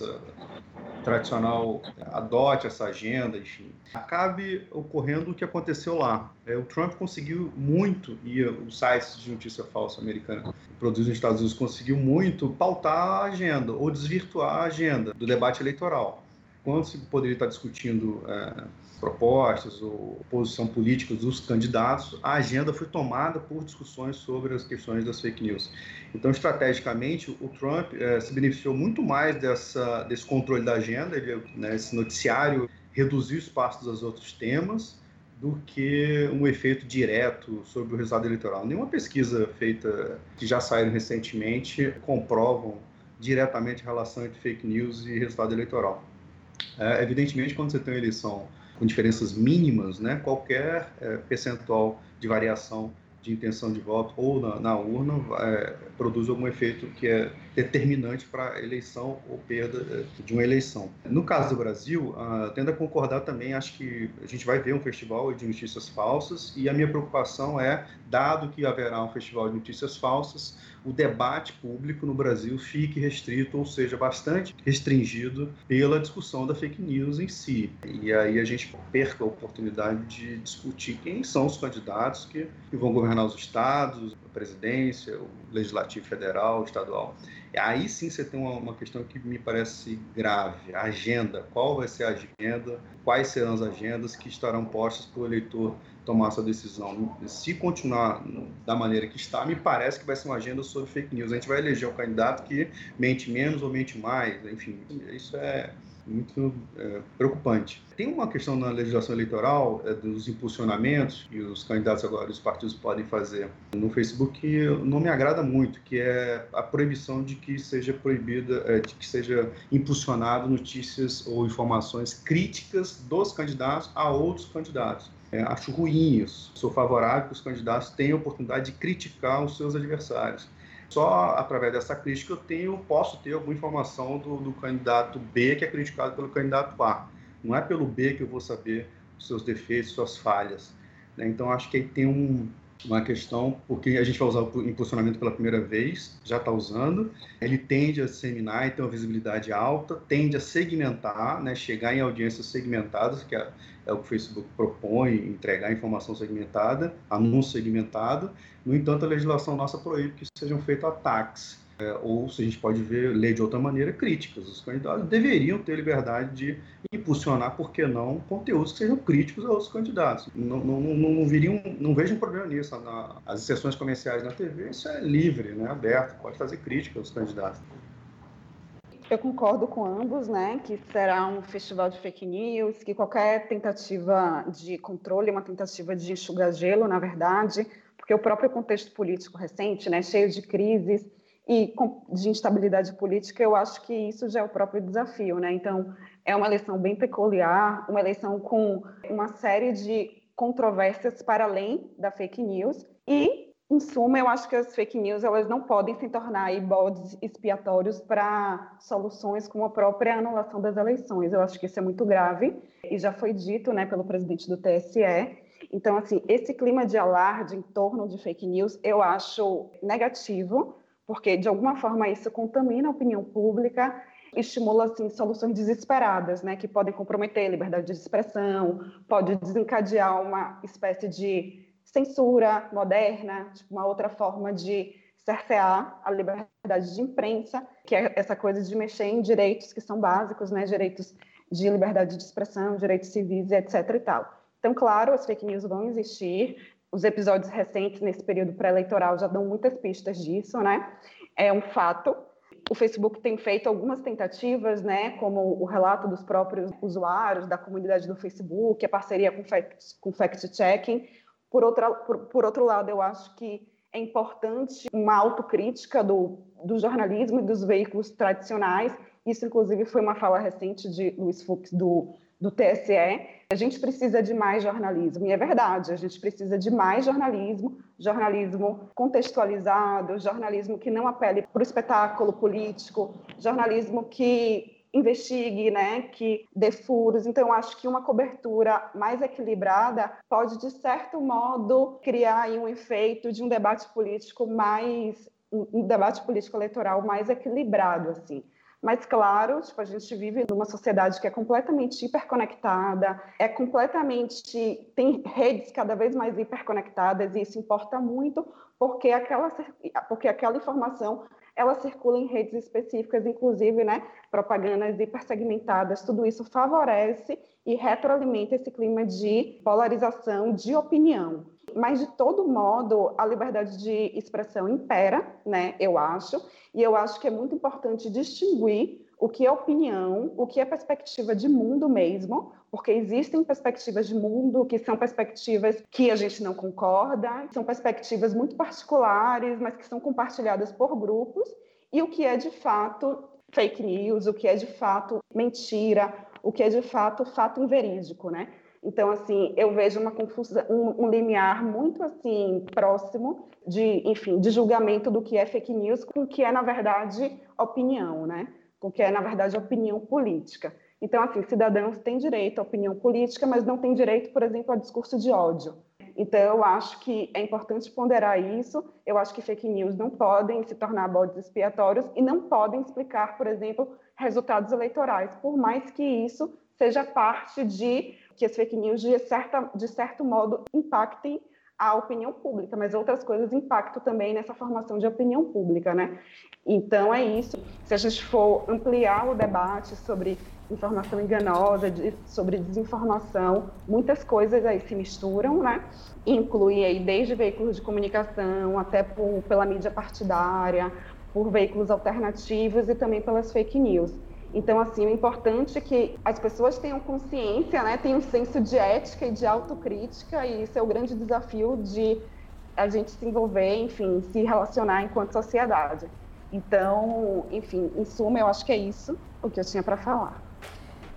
tradicional adote essa agenda, enfim, acabe ocorrendo o que aconteceu lá. É, o Trump conseguiu muito, e os sites de notícia falsa americana produzidos nos Estados Unidos conseguiu muito pautar a agenda ou desvirtuar a agenda do debate eleitoral. Quando se poderia estar discutindo é, propostas ou posição política dos candidatos, a agenda foi tomada por discussões sobre as questões das fake news. Então, estrategicamente, o Trump eh, se beneficiou muito mais dessa, desse controle da agenda, ele, né, esse noticiário reduziu o espaço dos outros temas do que um efeito direto sobre o resultado eleitoral. Nenhuma pesquisa feita, que já saíram recentemente, comprovam diretamente a relação entre fake news e resultado eleitoral. É, evidentemente, quando você tem uma eleição com diferenças mínimas, né, qualquer é, percentual de variação de intenção de voto ou na, na urna é, produz algum efeito que é determinante para a eleição ou perda é, de uma eleição. No caso do Brasil, uh, tendo a concordar também, acho que a gente vai ver um festival de notícias falsas e a minha preocupação é, dado que haverá um festival de notícias falsas, o debate público no Brasil fique restrito, ou seja, bastante restringido pela discussão da fake news em si. E aí a gente perca a oportunidade de discutir quem são os candidatos que, que vão governar os estados, presidência, o legislativo federal, estadual. Aí sim você tem uma, uma questão que me parece grave: a agenda. Qual vai ser a agenda? Quais serão as agendas que estarão postas para o eleitor tomar essa decisão. Se continuar da maneira que está, me parece que vai ser uma agenda sobre fake news. A gente vai eleger um candidato que mente menos ou mente mais, enfim, isso é muito é, preocupante. Tem uma questão na legislação eleitoral é, dos impulsionamentos que os candidatos agora, os partidos podem fazer no Facebook que não me agrada muito, que é a proibição de que seja proibida, é, de que seja impulsionado notícias ou informações críticas dos candidatos a outros candidatos. É, acho ruim isso. Sou favorável que os candidatos tenham a oportunidade de criticar os seus adversários. Só através dessa crítica eu tenho, posso ter alguma informação do, do candidato B que é criticado pelo candidato A. Não é pelo B que eu vou saber os seus defeitos, suas falhas. Né? Então acho que aí tem um, uma questão, porque a gente vai usar o impulsionamento pela primeira vez, já está usando, ele tende a disseminar e ter uma visibilidade alta, tende a segmentar, né, chegar em audiências segmentadas, que é, é o que o Facebook propõe, entregar informação segmentada, anúncio segmentado. No entanto, a legislação nossa proíbe que sejam feitos ataques é, ou se a gente pode ver, ler de outra maneira, críticas. Os candidatos deveriam ter liberdade de impulsionar, por que não, conteúdos que sejam críticos a outros candidatos. Não, não, não, não, não vejo um problema nisso. Na, as sessões comerciais na TV, isso é livre, né, aberto, pode fazer crítica aos candidatos. Eu concordo com ambos, né, que será um festival de fake news, que qualquer tentativa de controle, uma tentativa de enxugar gelo, na verdade, porque o próprio contexto político recente, né, cheio de crises, e de instabilidade política, eu acho que isso já é o próprio desafio, né? Então, é uma eleição bem peculiar, uma eleição com uma série de controvérsias para além da fake news e em suma, eu acho que as fake news elas não podem se tornar aí bodes expiatórios para soluções como a própria anulação das eleições. Eu acho que isso é muito grave e já foi dito, né, pelo presidente do TSE. Então, assim, esse clima de alarde em torno de fake news eu acho negativo porque de alguma forma isso contamina a opinião pública, estimula assim soluções desesperadas, né, que podem comprometer a liberdade de expressão, pode desencadear uma espécie de censura moderna, tipo uma outra forma de cercear a liberdade de imprensa, que é essa coisa de mexer em direitos que são básicos, né, direitos de liberdade de expressão, direitos civis, etc. e tal. Então, claro, as fake news vão existir, os episódios recentes nesse período pré-eleitoral já dão muitas pistas disso, né? É um fato. O Facebook tem feito algumas tentativas, né, como o relato dos próprios usuários da comunidade do Facebook, a parceria com fact, com fact-checking. Por, por, por outro lado, eu acho que é importante uma autocrítica do, do jornalismo e dos veículos tradicionais. Isso, inclusive, foi uma fala recente de Luiz Fux, do do TSE, a gente precisa de mais jornalismo. E é verdade, a gente precisa de mais jornalismo, jornalismo contextualizado, jornalismo que não apele para o espetáculo político, jornalismo que investigue, né, que dê furos. Então, acho que uma cobertura mais equilibrada pode, de certo modo, criar um efeito de um debate político mais um debate político eleitoral mais equilibrado, assim. Mas, claro, tipo, a gente vive numa sociedade que é completamente hiperconectada, é completamente. tem redes cada vez mais hiperconectadas, e isso importa muito porque aquela, porque aquela informação ela circula em redes específicas, inclusive, né, propagandas hipersegmentadas, tudo isso favorece e retroalimenta esse clima de polarização de opinião mas de todo modo a liberdade de expressão impera, né? Eu acho, e eu acho que é muito importante distinguir o que é opinião, o que é perspectiva de mundo mesmo, porque existem perspectivas de mundo que são perspectivas que a gente não concorda, são perspectivas muito particulares, mas que são compartilhadas por grupos, e o que é de fato fake news, o que é de fato mentira, o que é de fato fato inverídico, né? Então, assim, eu vejo uma confusão, um, um, limiar muito assim próximo de, enfim, de julgamento do que é fake news com o que é na verdade opinião, né? Com o que é na verdade opinião política. Então, assim, cidadãos têm direito à opinião política, mas não têm direito, por exemplo, a discurso de ódio. Então, eu acho que é importante ponderar isso. Eu acho que fake news não podem se tornar bodes expiatórios e não podem explicar, por exemplo, resultados eleitorais, por mais que isso seja parte de que as fake news, de, certa, de certo modo, impactem a opinião pública, mas outras coisas impactam também nessa formação de opinião pública, né? Então é isso. Se a gente for ampliar o debate sobre informação enganosa, de, sobre desinformação, muitas coisas aí se misturam, né? Inclui aí desde veículos de comunicação até por, pela mídia partidária, por veículos alternativos e também pelas fake news. Então, assim, o importante é que as pessoas tenham consciência, né, tenham um senso de ética e de autocrítica, e isso é o grande desafio de a gente se envolver, enfim, se relacionar enquanto sociedade. Então, enfim, em suma, eu acho que é isso o que eu tinha para falar.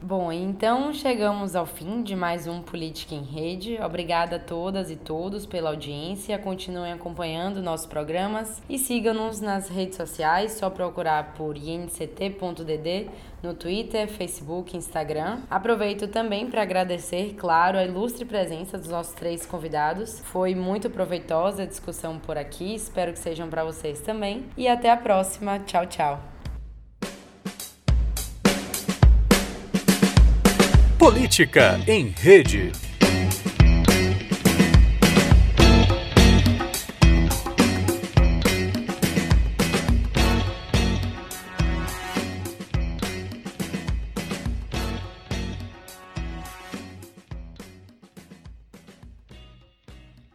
Bom, então chegamos ao fim de mais um Política em Rede. Obrigada a todas e todos pela audiência. Continuem acompanhando nossos programas e sigam-nos nas redes sociais. Só procurar por inct.dd no Twitter, Facebook, Instagram. Aproveito também para agradecer, claro, a ilustre presença dos nossos três convidados. Foi muito proveitosa a discussão por aqui. Espero que sejam para vocês também. E até a próxima. Tchau, tchau. Política em Rede.